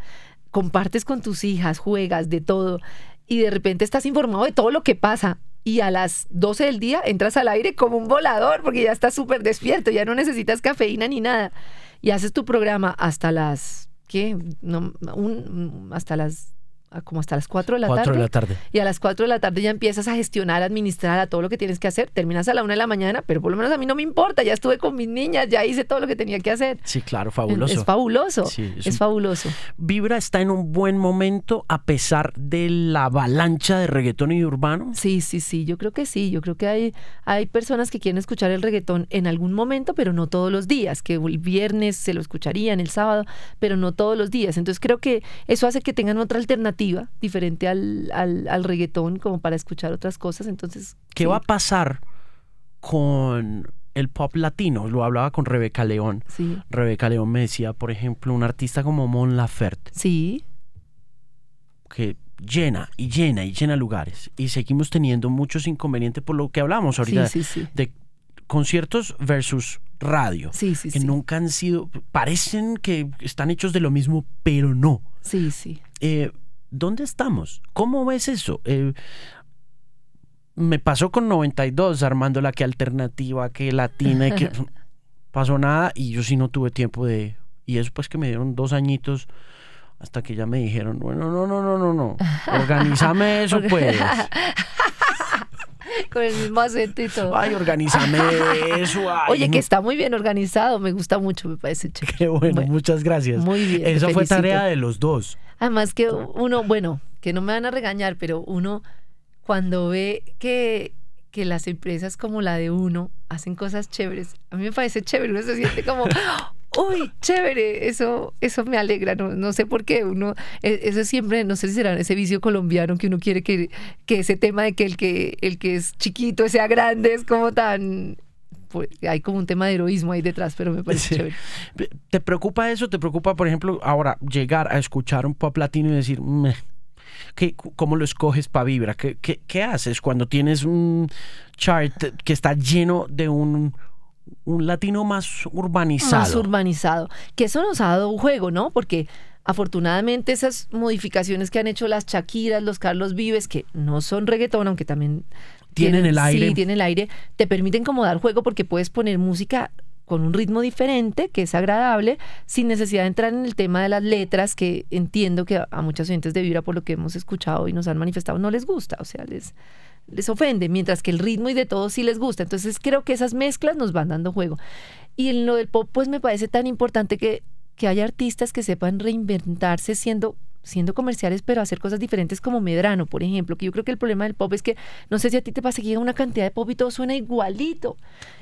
compartes con tus hijas, juegas de todo y de repente estás informado de todo lo que pasa. Y a las 12 del día entras al aire como un volador porque ya estás súper despierto, ya no necesitas cafeína ni nada. Y haces tu programa hasta las, ¿qué? No, hasta las como hasta las 4 de la 4 tarde. de la tarde. Y a las 4 de la tarde ya empiezas a gestionar, a administrar a todo lo que tienes que hacer. Terminas a la 1 de la mañana, pero por lo menos a mí no me importa. Ya estuve con mis niñas, ya hice todo lo que tenía que hacer. Sí, claro, fabuloso. Es fabuloso. Sí, es, es un- fabuloso. Vibra está en un buen momento a pesar de la avalancha de reggaetón y urbano. Sí, sí, sí, yo creo que sí. Yo creo que hay, hay personas que quieren escuchar el reggaetón en algún momento, pero no todos los días. Que el viernes se lo escucharían, el sábado, pero no todos los días. Entonces creo que eso hace que tengan otra alternativa diferente al, al, al reggaetón, como para escuchar otras cosas. Entonces, ¿Qué sí. va a pasar con el pop latino? Lo hablaba con Rebeca León. Sí, Rebeca León me decía, por ejemplo, un artista como Mon Laferte, sí, que llena y llena y llena lugares. Y seguimos teniendo muchos inconvenientes por lo que hablamos ahorita sí, sí, sí. de conciertos versus radio. Sí, sí, que nunca han sido, parecen que están hechos de lo mismo, pero no. Sí, sí. Eh, ¿Dónde estamos? ¿Cómo ves eso? Eh, me pasó con 92, armando la que alternativa, que latina, que pasó nada y yo sí no tuve tiempo de... Y eso pues que me dieron dos añitos hasta que ya me dijeron, bueno, no, no, no, no, no, organízame eso pues. Con el mismo acento y todo. Ay, organízame eso. ay, Oye, que está muy bien organizado, me gusta mucho, me parece chévere. Qué bueno, Bueno, muchas gracias. muy bien, Esa fue tarea de los dos. Además que uno, bueno, que no me van a regañar, pero uno cuando ve que, que las empresas como la de uno hacen cosas chéveres, a mí me parece chévere, uno se siente como, uy, chévere, eso, eso me alegra, no, no sé por qué, uno, e- eso siempre, no sé si será ese vicio colombiano que uno quiere que, que ese tema de que el que, el que es chiquito sea grande es como tan... pues, hay como un tema de heroísmo ahí detrás, pero me parece Sí. chévere. ¿Te preocupa eso? ¿Te preocupa, por ejemplo, ahora llegar a escuchar un pop latino y decir, "Meh"? ¿Qué, ¿cómo lo escoges para Vibra? ¿Qué, qué, qué haces cuando tienes un chart que está lleno de un, un latino más urbanizado? Más urbanizado. Que eso nos ha dado un juego, ¿no? Porque afortunadamente esas modificaciones que han hecho las Shakiras, los Carlos Vives, que no son reggaetón, aunque también Tienen el aire. Sí, tienen el aire, te permiten como dar juego porque puedes poner música con un ritmo diferente, que es agradable, sin necesidad de entrar en el tema de las letras, que entiendo que a, muchas oyentes de Vibra, por lo que hemos escuchado y nos han manifestado, no les gusta, o sea, les, les ofende, mientras que el ritmo y de todo sí les gusta. Entonces creo que esas mezclas nos van dando juego. Y en lo del pop, pues me parece tan importante que, que haya artistas que sepan reinventarse siendo siendo comerciales, pero hacer cosas diferentes como Medrano, por ejemplo, que yo creo que el problema del pop es que, no sé si a ti te pasa que llega una cantidad de pop y todo suena igualito,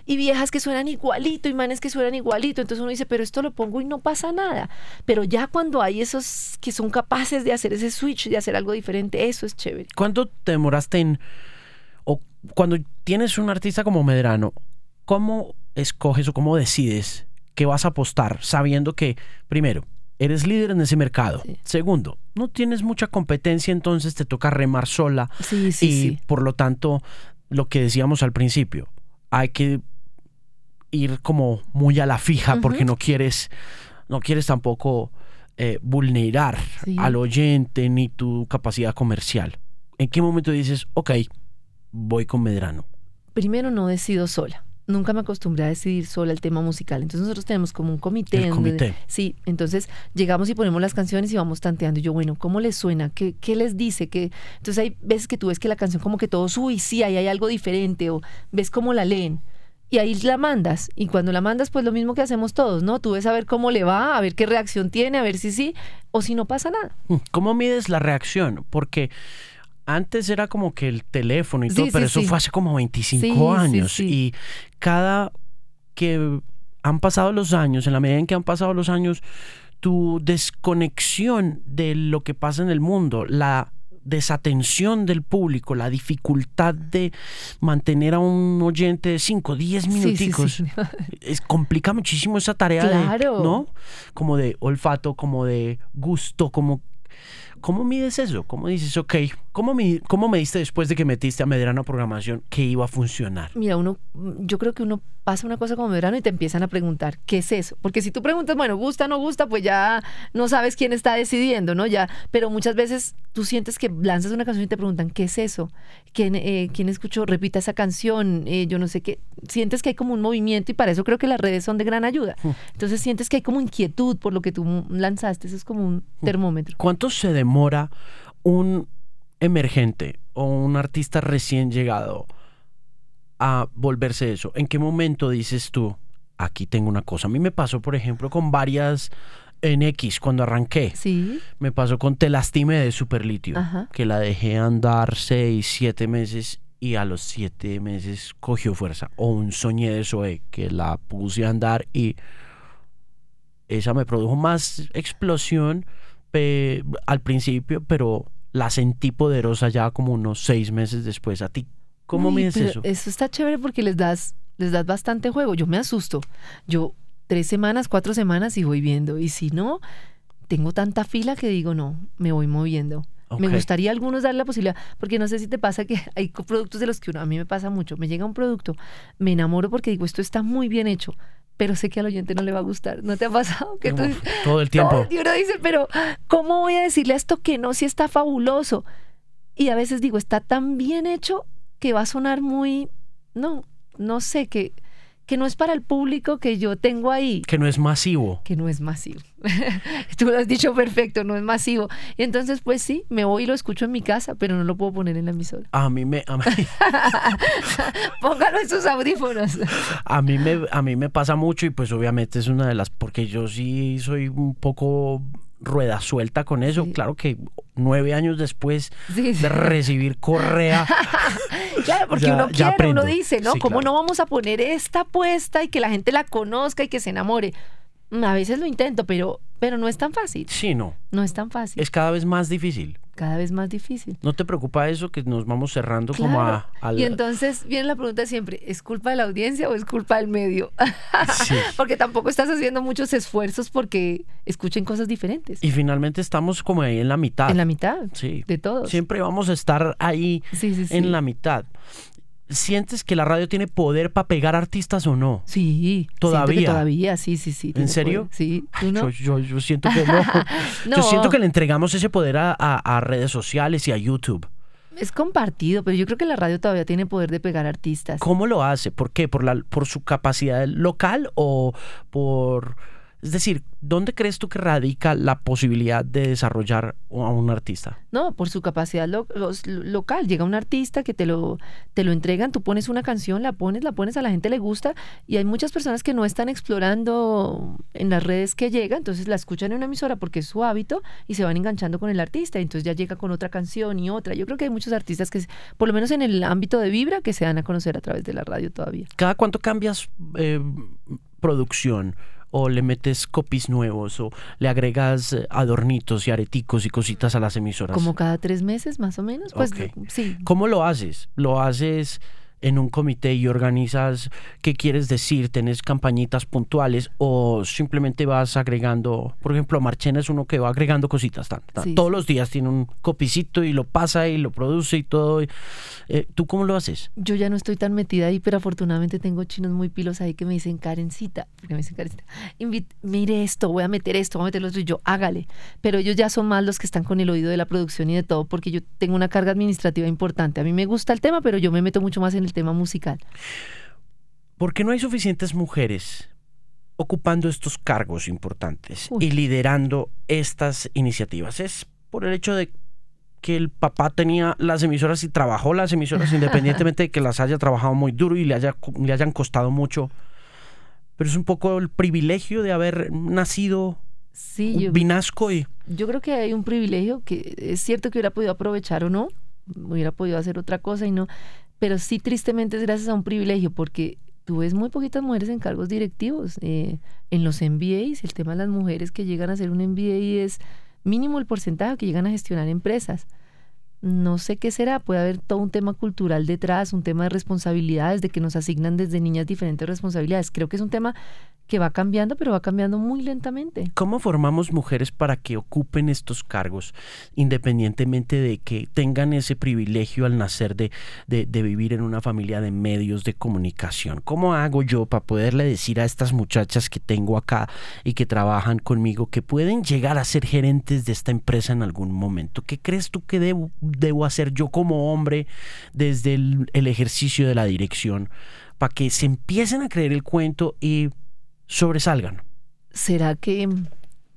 y viejas que suenan igualito, y manes que suenan igualito, entonces uno dice, pero esto lo pongo y no pasa nada, pero ya cuando hay esos que son capaces de hacer ese switch, de hacer algo diferente, eso es chévere. ¿Cuánto te demoraste en... o cuando tienes un artista como Medrano, ¿cómo escoges o cómo decides que vas a apostar sabiendo que, primero, eres líder en ese mercado? Sí. Segundo, no tienes mucha competencia, entonces te toca remar sola Sí, sí, y por lo tanto, lo que decíamos al principio, hay que ir como muy a la fija porque no quieres, no quieres tampoco eh, vulnerar al oyente ni tu capacidad comercial. ¿En qué momento dices, ok, voy con Medrano? Primero no decido sola. Nunca me acostumbré a decidir sola el tema musical. Entonces nosotros tenemos como un comité. El en donde- comité. sí, entonces llegamos y ponemos las canciones y vamos tanteando. Y yo, bueno, ¿cómo les suena? ¿Qué, qué les dice? ¿Qué? Entonces hay veces que tú ves que la canción como que todos, uy, sí, ahí hay algo diferente. O ves cómo la leen. Y ahí la mandas. Y cuando la mandas, pues lo mismo que hacemos todos, ¿no? Tú ves a ver cómo le va, a ver qué reacción tiene, a ver si sí o si no pasa nada. Mm, ¿Cómo mides la reacción? Porque antes era como que el teléfono y Sí, todo, pero eso sí. fue hace como 25 Sí, sí, años. Y cada que han pasado los años, en la medida en que han pasado los años, tu desconexión de lo que pasa en el mundo, la desatención del público, la dificultad de mantener a un oyente de 5, 10 Sí, sí, minuticos, sí. es, complica muchísimo esa tarea Claro. de, ¿no? Como de olfato, como de gusto, como ¿Cómo mides eso? ¿Cómo dices, ok, ¿cómo, mi- cómo me diste después de que metiste a Medrano Programación que iba a funcionar? Mira, uno, yo creo que uno pasa una cosa como verano y te empiezan a preguntar, ¿qué es eso? Porque si tú preguntas, bueno, gusta, no gusta, pues ya no sabes quién está decidiendo, ¿no? Ya, pero muchas veces tú sientes que lanzas una canción y te preguntan, ¿qué es eso? ¿Quién, eh, ¿quién escuchó? Repita esa canción, eh, yo no sé qué. Sientes que hay como un movimiento y para eso creo que las redes son de gran ayuda. Entonces sientes que hay como inquietud por lo que tú lanzaste, eso es como un termómetro. ¿Cuánto se demora un emergente o un artista recién llegado a volverse eso? ¿En qué momento dices tú, aquí tengo una cosa? A mí me pasó, por ejemplo, con varias en X cuando arranqué. Sí. Me pasó con Te Lastime de Superlitio, Ajá. que la dejé andar seis, siete meses y a los siete meses cogió fuerza. O un Soñé de Zoe, que la puse a andar y esa me produjo más explosión al principio, pero la sentí poderosa ya como unos seis meses después. ¿A ti cómo Uy, pero eso? Eso está chévere porque les das, les das bastante juego. Yo me asusto. Yo tres semanas, cuatro semanas y voy viendo. Y si no, tengo tanta fila que digo, no, me voy moviendo. Me gustaría a algunos dar la posibilidad, porque no sé si te pasa que hay productos de los que uno, a mí me pasa mucho, me llega un producto, me enamoro porque digo, esto está muy bien hecho, pero sé que al oyente no le va a gustar. ¿No te ha pasado? Que tú Uf, todo el tiempo. y uno dice, pero ¿cómo voy a decirle a esto que no si está fabuloso? Y a veces digo, está tan bien hecho que va a sonar muy, no, no sé, que, que no es para el público que yo tengo ahí, Que no es masivo. que no es masivo. Tú lo has dicho perfecto, no es masivo. Y entonces, pues sí, me voy y lo escucho en mi casa, pero no lo puedo poner en la emisora. A mí me, a mí, Póngalo en sus audífonos. a mí me, a mí me pasa mucho y pues obviamente es una de las, porque yo sí soy un poco rueda suelta con eso. Sí. Claro que nueve años después Sí, sí. de recibir correa, Claro, porque Ya- uno quiere, uno dice, ¿no? ¿Cómo claro. no vamos a poner esta apuesta y que la gente la conozca y que se enamore? Mm, A veces lo intento, pero, pero no es tan fácil. sí, no, No es tan fácil. es cada vez más difícil. cada vez más difícil. ¿No te preocupa eso que nos vamos cerrando como Claro. a, al- Y entonces viene la pregunta siempre, ¿es culpa de la audiencia o es culpa del medio? Sí. porque tampoco estás haciendo muchos esfuerzos porque escuchen cosas diferentes. Y finalmente estamos como ahí en la mitad. En la mitad Sí. de todos. Siempre vamos a estar ahí Sí, sí, sí. en la mitad. ¿Sientes que la radio tiene poder para pegar artistas o no? Sí, ¿Todavía? todavía, sí, sí, sí. tiene serio? poder. Sí, ¿tú Ay, no? yo, yo- yo siento que no. Yo siento que le entregamos ese poder a, a- a redes sociales y a YouTube. Es compartido, pero yo creo que la radio todavía tiene poder de pegar artistas. ¿Cómo lo hace? ¿Por qué? ¿Por, la, ¿Por su capacidad local o por... Es decir, ¿dónde crees tú que radica la posibilidad de desarrollar a un artista? No, por su capacidad lo- los- lo- local. Llega un artista que te lo, te lo entregan, tú pones una canción, la pones, la pones, a la gente le gusta y hay muchas personas que no están explorando en las redes que llega, entonces la escuchan en una emisora porque es su hábito y se van enganchando con el artista, entonces ya llega con otra canción y otra. Yo creo que hay muchos artistas que, por lo menos en el ámbito de Vibra, que se dan a conocer a través de la radio todavía. ¿Cada cuánto cambias eh, producción? ¿O le metes copies nuevos? ¿O le agregas eh, adornitos y areticos y cositas a las emisoras? Como cada tres meses, más o menos. Pues sí, ¿Cómo lo haces? ¿Lo haces en un comité y organizas qué quieres decir? ¿Tenés campañitas puntuales o simplemente vas agregando? Por ejemplo, Marchena es uno que va agregando cositas. tan, tan. Sí, Todos los días tiene un copicito y lo pasa y lo produce y todo. Eh, ¿Tú cómo lo haces? Yo ya no estoy tan metida ahí, pero afortunadamente tengo chinos muy pilos ahí que me dicen, Karencita, porque me dicen Karencita, "invit- mire esto, voy a meter esto, voy a meter lo otro, y yo, hágale. Pero ellos ya son más los que están con el oído de la producción y de todo, porque yo tengo una carga administrativa importante. A mí me gusta el tema, pero yo me meto mucho más en el tema musical. ¿Por qué no hay suficientes mujeres ocupando estos cargos importantes Uy. y liderando estas iniciativas? ¿Es por el hecho de que el papá tenía las emisoras y trabajó las emisoras independientemente de que las haya trabajado muy duro y le, haya, le hayan costado mucho? Pero es un poco el privilegio de haber nacido Sí, yo, vinasco y... yo creo que hay un privilegio que es cierto que hubiera podido aprovechar o no, hubiera podido hacer otra cosa y no, pero sí tristemente es gracias a un privilegio porque tú ves muy poquitas mujeres en cargos directivos. eh, en los MBAs, el tema de las mujeres que llegan a hacer un MBA es mínimo el porcentaje que llegan a gestionar empresas. No sé qué será, puede haber todo un tema cultural detrás, un tema de responsabilidades, de que nos asignan desde niñas diferentes responsabilidades. Creo que es un tema que va cambiando, pero va cambiando muy lentamente. ¿Cómo formamos mujeres para que ocupen estos cargos, independientemente de que tengan ese privilegio al nacer de, de- de vivir en una familia de medios de comunicación? ¿Cómo hago yo para poderle decir a estas muchachas que tengo acá y que trabajan conmigo que pueden llegar a ser gerentes de esta empresa en algún momento? ¿Qué crees tú que debo, debo hacer yo como hombre desde el, ejercicio de la dirección para que se empiecen a creer el cuento y sobresalgan? ¿Será que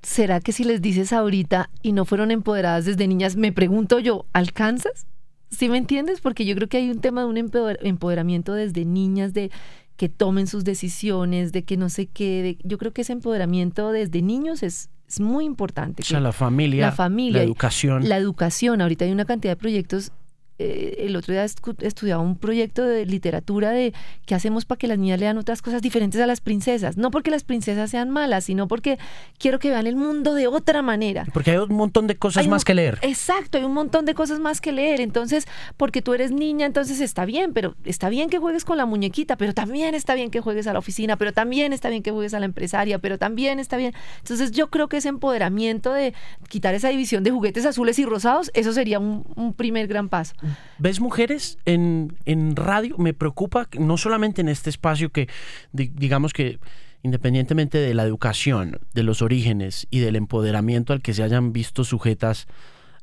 ¿será que si les dices ahorita y no fueron empoderadas desde niñas, me pregunto yo, ¿alcanzas? ¿Sí me entiendes? Porque yo creo que hay un tema de un empoderamiento desde niñas, de que tomen sus decisiones, de que no sé qué. yo creo que ese empoderamiento desde niños es, es muy importante. O sea, la familia, la familia, la educación. La educación. Ahorita hay una cantidad de proyectos eh, el otro día estudiaba un proyecto de literatura de qué hacemos para que las niñas lean otras cosas diferentes a las princesas. No porque las princesas sean malas, sino porque quiero que vean el mundo de otra manera. Porque hay un montón de cosas más que leer. Exacto, hay un montón de cosas más que leer. Entonces, porque tú eres niña, entonces está bien, pero está bien que juegues con la muñequita, pero también está bien que juegues a la oficina, pero también está bien que juegues a la empresaria, pero también está bien. Entonces, yo creo que ese empoderamiento de quitar esa división de juguetes azules y rosados, eso sería un primer gran paso. ¿Ves mujeres en, en radio? Me preocupa no solamente en este espacio que, digamos que independientemente de la educación, de los orígenes y del empoderamiento al que se hayan visto sujetas,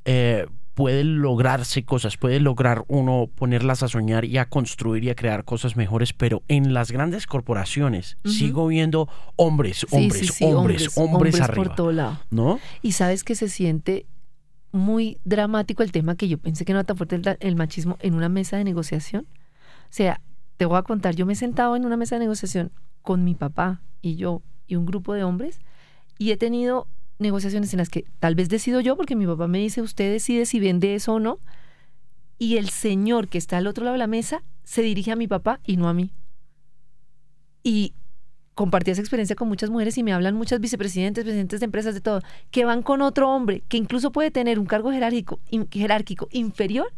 eh, puede lograrse cosas, puede lograr uno ponerlas a soñar y a construir y a crear cosas mejores, pero en las grandes corporaciones sigo viendo hombres, hombres, hombres, hombres, hombres, arriba. por todo lado. ¿No? Y sabes que se siente muy dramático el tema que yo pensé que no era tan fuerte el, machismo en una mesa de negociación. O sea, te voy a contar, yo me he sentado en una mesa de negociación con mi papá y yo y un grupo de hombres y he tenido negociaciones en las que tal vez decido yo porque mi papá me dice, usted decide si vende eso o no. Y el señor que está al otro lado de la mesa se dirige a mi papá y no a mí. Y compartí esa experiencia con muchas mujeres y me hablan muchas vicepresidentes, presidentes de empresas, de todo, que van con otro hombre que incluso puede tener un cargo jerárquico, jerárquico inferior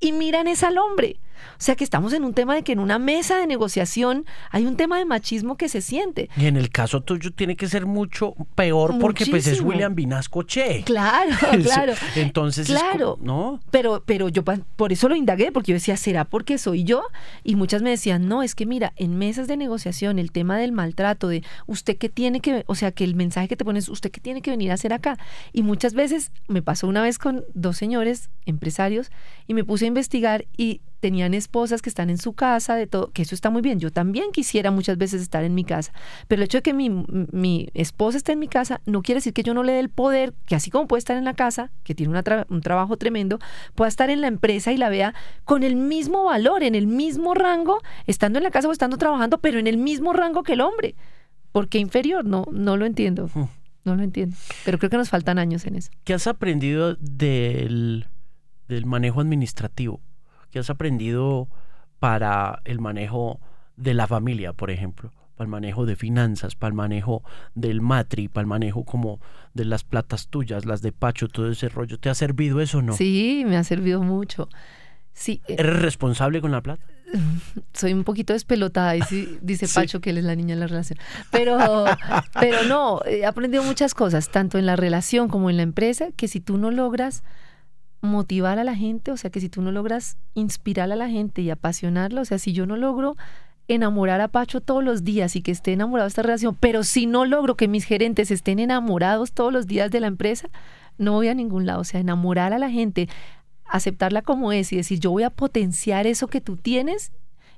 y miran es al hombre. O sea que estamos en un tema de que en una mesa de negociación hay un tema de machismo que se siente. Y en el caso tuyo tiene que ser mucho peor porque pues es William Vinasco Che. Claro, claro. Entonces, claro. ¿no? Pero, pero yo por eso lo indagué, porque yo decía, ¿será porque soy yo? Y muchas me decían, no, es que mira, en mesas de negociación, el tema del maltrato, de usted que tiene que, o sea, que el mensaje que te pones, usted que tiene que venir a hacer acá. Y muchas veces me pasó una vez con dos señores empresarios y me puse a investigar y tenían esposas que están en su casa, de todo, que eso está muy bien. Yo también quisiera muchas veces estar en mi casa, pero el hecho de que mi, mi esposa esté en mi casa no quiere decir que yo no le dé el poder, que así como puede estar en la casa, que tiene un trabajo tremendo, pueda estar en la empresa y la vea con el mismo valor, en el mismo rango, estando en la casa o estando trabajando, pero en el mismo rango que el hombre. ¿Por qué inferior? No, no lo entiendo. No lo entiendo. Pero creo que nos faltan años en eso. ¿Qué has aprendido del, del manejo administrativo? ¿Qué has aprendido para el manejo de la familia, por ejemplo? Para el manejo de finanzas, para el manejo del matri, para el manejo como de las platas tuyas, las de Pacho, todo ese rollo. ¿Te ha servido eso o no? Sí, me ha servido mucho. Sí. Eh, ¿Eres responsable con la plata? Soy un poquito despelotada, y dice Pacho que él es la niña en la relación. Pero, pero no, he aprendido muchas cosas, tanto en la relación como en la empresa, que si tú no logras motivar a la gente, o sea que si tú no logras inspirar a la gente y apasionarla, o sea, si yo no logro enamorar a Pacho todos los días y que esté enamorado de esta relación, pero si no logro que mis gerentes estén enamorados todos los días de la empresa, no voy a ningún lado, o sea, enamorar a la gente, aceptarla como es y decir, yo voy a potenciar eso que tú tienes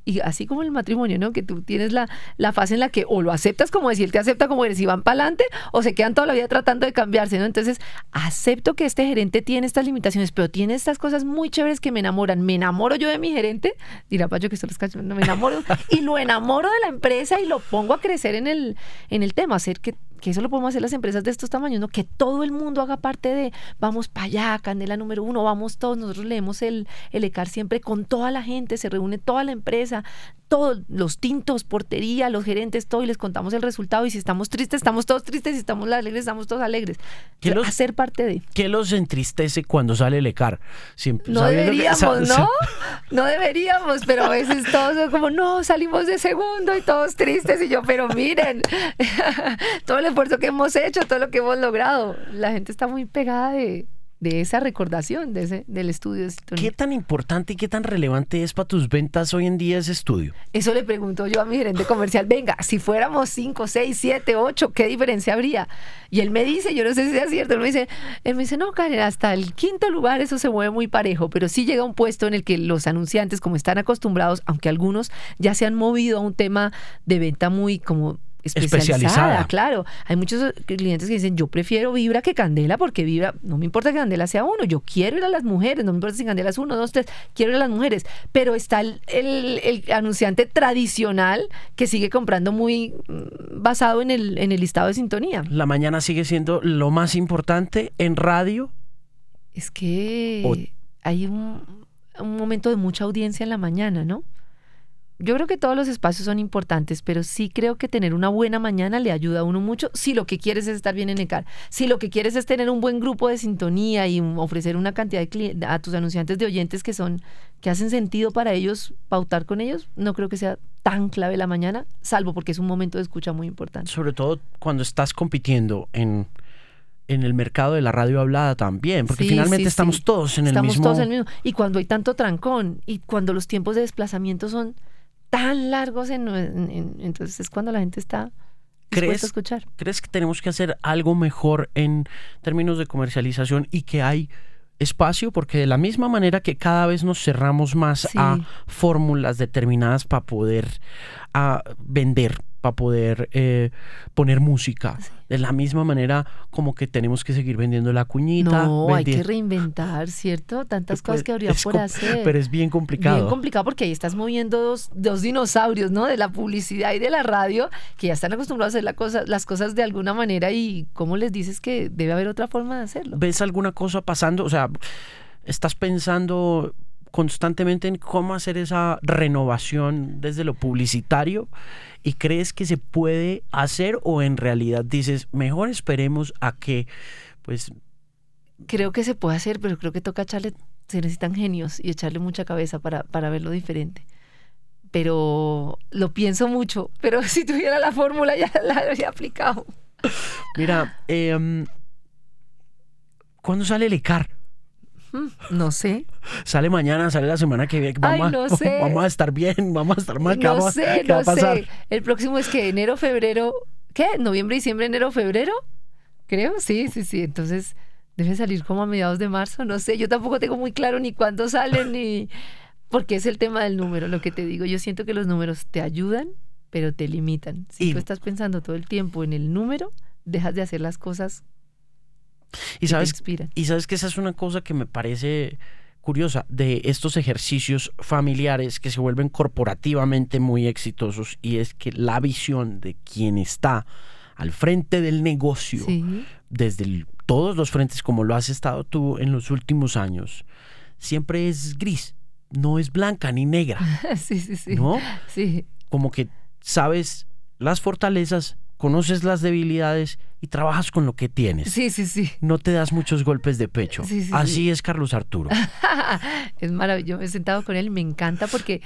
y así como el matrimonio, ¿no? Que tú tienes la, la fase en la que o lo aceptas como decir, te acepta como eres y van para adelante, o se quedan toda la vida tratando de cambiarse, ¿no? Entonces, acepto que este gerente tiene estas limitaciones, pero tiene estas cosas muy chéveres que me enamoran. Me enamoro yo de mi gerente, dirá Pacho que esto los no me enamoro, y lo enamoro de la empresa y lo pongo a crecer en el, en el tema, hacer que que eso lo podemos hacer las empresas de estos tamaños, ¿no? Que todo el mundo haga parte de, vamos para allá, candela número uno, vamos todos, nosotros leemos el, el ECAR siempre con toda la gente, se reúne toda la empresa, todos los tintos, portería, los gerentes, todo, y les contamos el resultado. Y si estamos tristes, estamos todos tristes, si estamos alegres, estamos todos alegres. ¿Qué los, hacer parte de. ¿Qué los entristece cuando sale el ECAR? no deberíamos, ¿no? No deberíamos, pero a veces todos son como, no, salimos de segundo y todos tristes. Y yo, pero miren, todo el esfuerzo que hemos hecho, todo lo que hemos logrado. La gente está muy pegada de, de esa recordación de ese, del estudio. ¿Qué tan importante y qué tan relevante es para tus ventas hoy en día ese estudio? Eso le pregunto yo a mi gerente comercial, venga, si fuéramos 5, 6, 7, 8, ¿qué diferencia habría? Y él me dice, yo no sé si sea cierto, él me dice, él me dice, no, Karen, hasta el quinto lugar eso se mueve muy parejo, pero sí llega un puesto en el que los anunciantes, como están acostumbrados, aunque algunos ya se han movido a un tema de venta muy como especializada, Especializada. claro. Hay muchos clientes que dicen, yo prefiero Vibra que Candela porque Vibra, no me importa que Candela sea uno, yo quiero ir a las mujeres, no me importa si Candela es uno, dos, tres, quiero ir a las mujeres. Pero está el, el- el anunciante tradicional que sigue comprando muy mm, basado en el, en el listado de sintonía. La mañana sigue siendo lo más importante en radio. Es que O- hay un, un momento de mucha audiencia en la mañana, ¿no? Yo creo que todos los espacios son importantes, pero sí creo que tener una buena mañana le ayuda a uno mucho si lo que quieres es estar bien en ECAR. Si lo que quieres es tener un buen grupo de sintonía y ofrecer una cantidad de a tus anunciantes de oyentes que son que hacen sentido para ellos pautar con ellos, no creo que sea tan clave la mañana, salvo porque es un momento de escucha muy importante. sobre todo cuando estás compitiendo en, en el mercado de la radio hablada también, porque Sí, finalmente sí, estamos sí. todos en el Estamos mismo... todos en el mismo. Y cuando hay tanto trancón y cuando los tiempos de desplazamiento son tan largos, en, en- en- entonces es cuando la gente está ¿Crees? a escuchar. ¿Crees que tenemos que hacer algo mejor en términos de comercialización y que hay espacio? Porque de la misma manera que cada vez nos cerramos más Sí. a fórmulas determinadas para poder a vender, para poder eh, poner música, de la misma manera como que tenemos que seguir vendiendo la cuñita. No, hay que reinventar, ¿cierto? Tantas Pues, cosas que habría es por com- hacer. Pero es bien complicado. Bien complicado porque ahí estás moviendo dos, dos dinosaurios, ¿no? De la publicidad y de la radio, que ya están acostumbrados a hacer la cosa, las cosas de alguna manera y cómo les dices que debe haber otra forma de hacerlo. ¿Ves alguna cosa pasando? O sea, ¿estás pensando constantemente en cómo hacer esa renovación desde lo publicitario? ¿Y crees que se puede hacer o en realidad dices, mejor esperemos a que, pues, Creo que se puede hacer, pero creo que toca echarle, se necesitan genios y echarle mucha cabeza para, para verlo diferente. Pero lo pienso mucho, pero si tuviera la fórmula ya la habría aplicado. mira, em, ¿cuándo sale el ICAR? Mm, No sé. ¿Sale mañana? ¿Sale la semana que viene? Ay, Vamos, a- no sé. vamos a estar bien, vamos a estar mal. ¿Qué No vamos- sé, no sé. El próximo es que enero, febrero, ¿qué? Noviembre, diciembre, enero, febrero. Creo, sí, sí, sí. Entonces debe salir como a mediados de marzo, no sé. Yo tampoco tengo muy claro ni cuándo salen ni porque es el tema del número, lo que te digo. Yo siento que los números te ayudan, pero te limitan. Si Y- tú estás pensando todo el tiempo en el número, dejas de hacer las cosas Y sabes. Y sabes que esa es una cosa que me parece curiosa de estos ejercicios familiares que se vuelven corporativamente muy exitosos y es que la visión de quien está al frente del negocio, Sí, desde el- todos los frentes como lo has estado tú en los últimos años, siempre es gris, no es blanca ni negra, sí, sí, sí. ¿no? Sí, Como que sabes las fortalezas, conoces las debilidades y trabajas con lo que tienes. sí, sí, sí. No te das muchos golpes de pecho. Sí, sí, Así sí. es Carlos Arturo. es maravilloso. Me he sentado con él me encanta porque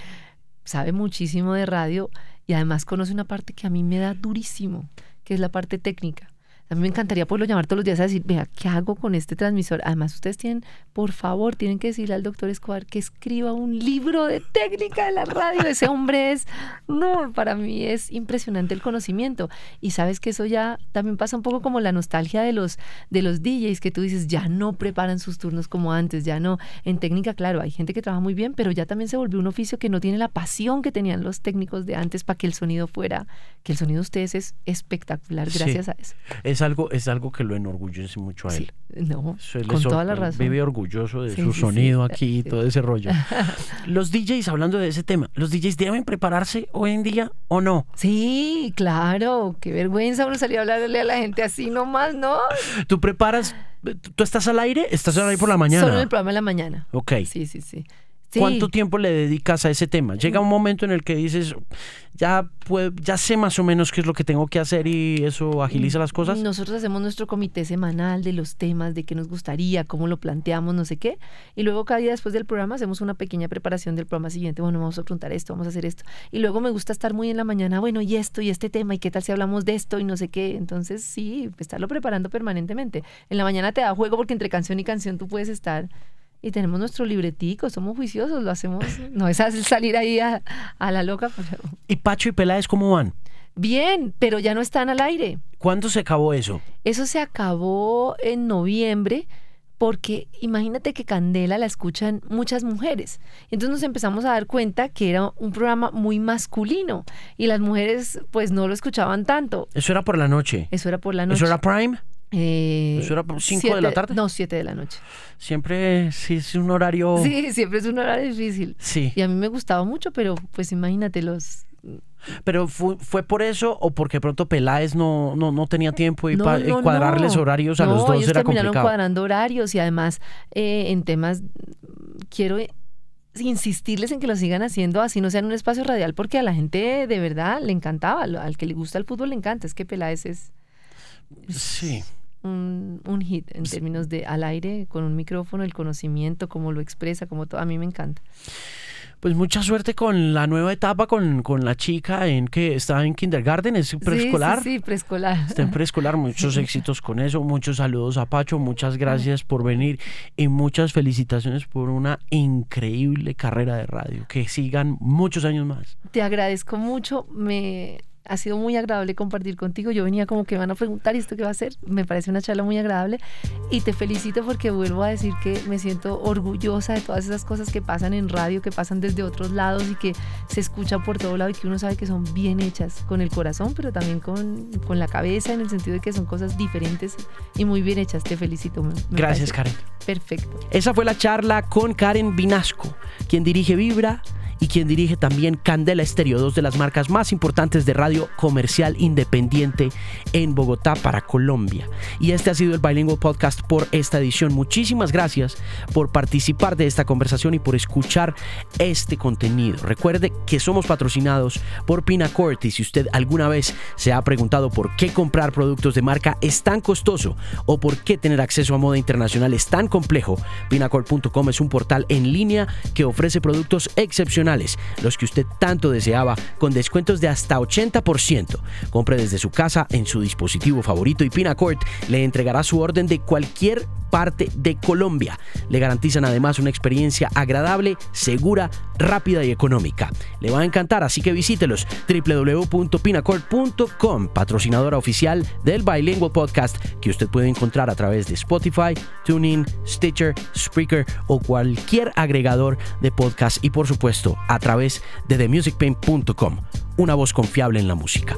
sabe muchísimo de radio y además conoce una parte que a mí me da durísimo, que es la parte técnica. A mí me encantaría poderlo llamar todos los días a decir, vea, ¿qué hago con este transmisor? Además, ustedes tienen, por favor, tienen que decirle al doctor Escobar que escriba un libro de técnica de la radio. Ese hombre es, no, para mí es impresionante el conocimiento. Y sabes que eso ya también pasa un poco como la nostalgia de los, de los DJs, que tú dices, ya no preparan sus turnos como antes, ya no. En técnica, claro, hay gente que trabaja muy bien, pero ya también se volvió un oficio que no tiene la pasión que tenían los técnicos de antes para que el sonido fuera, que el sonido de ustedes es espectacular Sí. gracias a eso. Es algo, es algo que lo enorgullece mucho a Sí, él. no, Eso él con es toda la razón. Vive orgulloso de Sí, su sí, sonido sí. aquí y todo ese rollo. Los DJs, hablando de ese tema, ¿los DJs deben prepararse hoy en día o no? Sí, claro, qué vergüenza uno salir a hablarle a la gente así nomás, ¿no? ¿Tú preparas? ¿Tú estás al aire? ¿Estás al aire por la mañana? Solo en el programa de la mañana. Ok. Sí, sí, sí. Sí. ¿Cuánto tiempo le dedicas a ese tema? Llega un momento en el que dices, ya, ya sé más o menos qué es lo que tengo que hacer y eso agiliza las cosas. Nosotros hacemos nuestro comité semanal de los temas, de qué nos gustaría, cómo lo planteamos, no sé qué. Y luego cada día después del programa hacemos una pequeña preparación del programa siguiente. Bueno, vamos a preguntar esto, vamos a hacer esto. Y luego me gusta estar muy en la mañana, bueno, y esto, y este tema, y qué tal si hablamos de esto, y no sé qué. Entonces, sí, estarlo preparando permanentemente. En la mañana te da juego porque entre canción y canción tú puedes estar. Y tenemos nuestro libretico, somos juiciosos, lo hacemos. No es salir ahí a, a la loca, pero. ¿Y Pacho y Peláez cómo van? Bien, pero ya no están al aire. ¿Cuándo se acabó eso? Eso se acabó en noviembre porque imagínate que Candela la escuchan muchas mujeres. Entonces nos empezamos a dar cuenta que era un programa muy masculino y las mujeres pues no lo escuchaban tanto. Eso era por la noche. Eso era por la noche. ¿Eso era prime? Eh, ¿Eso era 5 de la tarde? No, 7 de la noche. Siempre sí es un horario... Sí, siempre es un horario difícil. Sí. Y a mí me gustaba mucho, pero pues imagínate los pero fue, fue, por eso o porque pronto Peláez no, no, no tenía tiempo y, cuadrarles horarios a los dos era complicado. cuadrando horarios y además eh, en temas quiero insistirles en que lo sigan haciendo así no sea en un espacio radial porque a la gente de verdad le encantaba, al que le gusta el fútbol le encanta, es que Peláez es, sí. Un, un, hit en términos de al aire, con un micrófono, el conocimiento, cómo lo expresa, como todo, a mí me encanta pues mucha suerte con la nueva etapa con, con la chica en que está en kindergarten, es preescolar. Sí, sí, preescolar. Está en preescolar, muchos éxitos con eso, muchos saludos a Pacho, muchas gracias por venir y muchas felicitaciones por una increíble carrera de radio. Que sigan muchos años más. Te agradezco mucho, me ha sido muy agradable compartir contigo. Yo venía como que van a preguntar, ¿y esto qué va a ser? Me parece una charla muy agradable y te felicito porque vuelvo a decir que me siento orgullosa de todas esas cosas que pasan en radio, que pasan desde otros lados y que se escucha por todo lado y que uno sabe que son bien hechas con el corazón, pero también con, con la cabeza en el sentido de que son cosas diferentes y muy bien hechas. Te felicito. Gracias, Karen. Perfecto. Esa fue la charla con Karen Vinasco, quien dirige Vibra y quien dirige también Candela Estéreo, dos de las marcas más importantes de radio comercial independiente en Bogotá para Colombia. Y este ha sido el Bilingual Podcast por esta edición. Muchísimas gracias por participar de esta conversación y por escuchar este contenido. Recuerde que somos patrocinados por Pinacord y si usted alguna vez se ha preguntado por qué comprar productos de marca es tan costoso o por qué tener acceso a moda internacional es tan complejo, pinacord.com es un portal en línea que ofrece productos excepcionales los que usted tanto deseaba, con descuentos de hasta 80%. Compre desde su casa en su dispositivo favorito y Pinacord le entregará su orden de cualquier parte de Colombia. Le garantizan además una experiencia agradable, segura, rápida y económica. Le va a encantar, así que visítelos www.pinacord.com, patrocinadora oficial del Bilingual Podcast que usted puede encontrar a través de Spotify, TuneIn, Stitcher, Spreaker o cualquier agregador de podcast y por supuesto a través de themusicpain.com, una voz confiable en la música.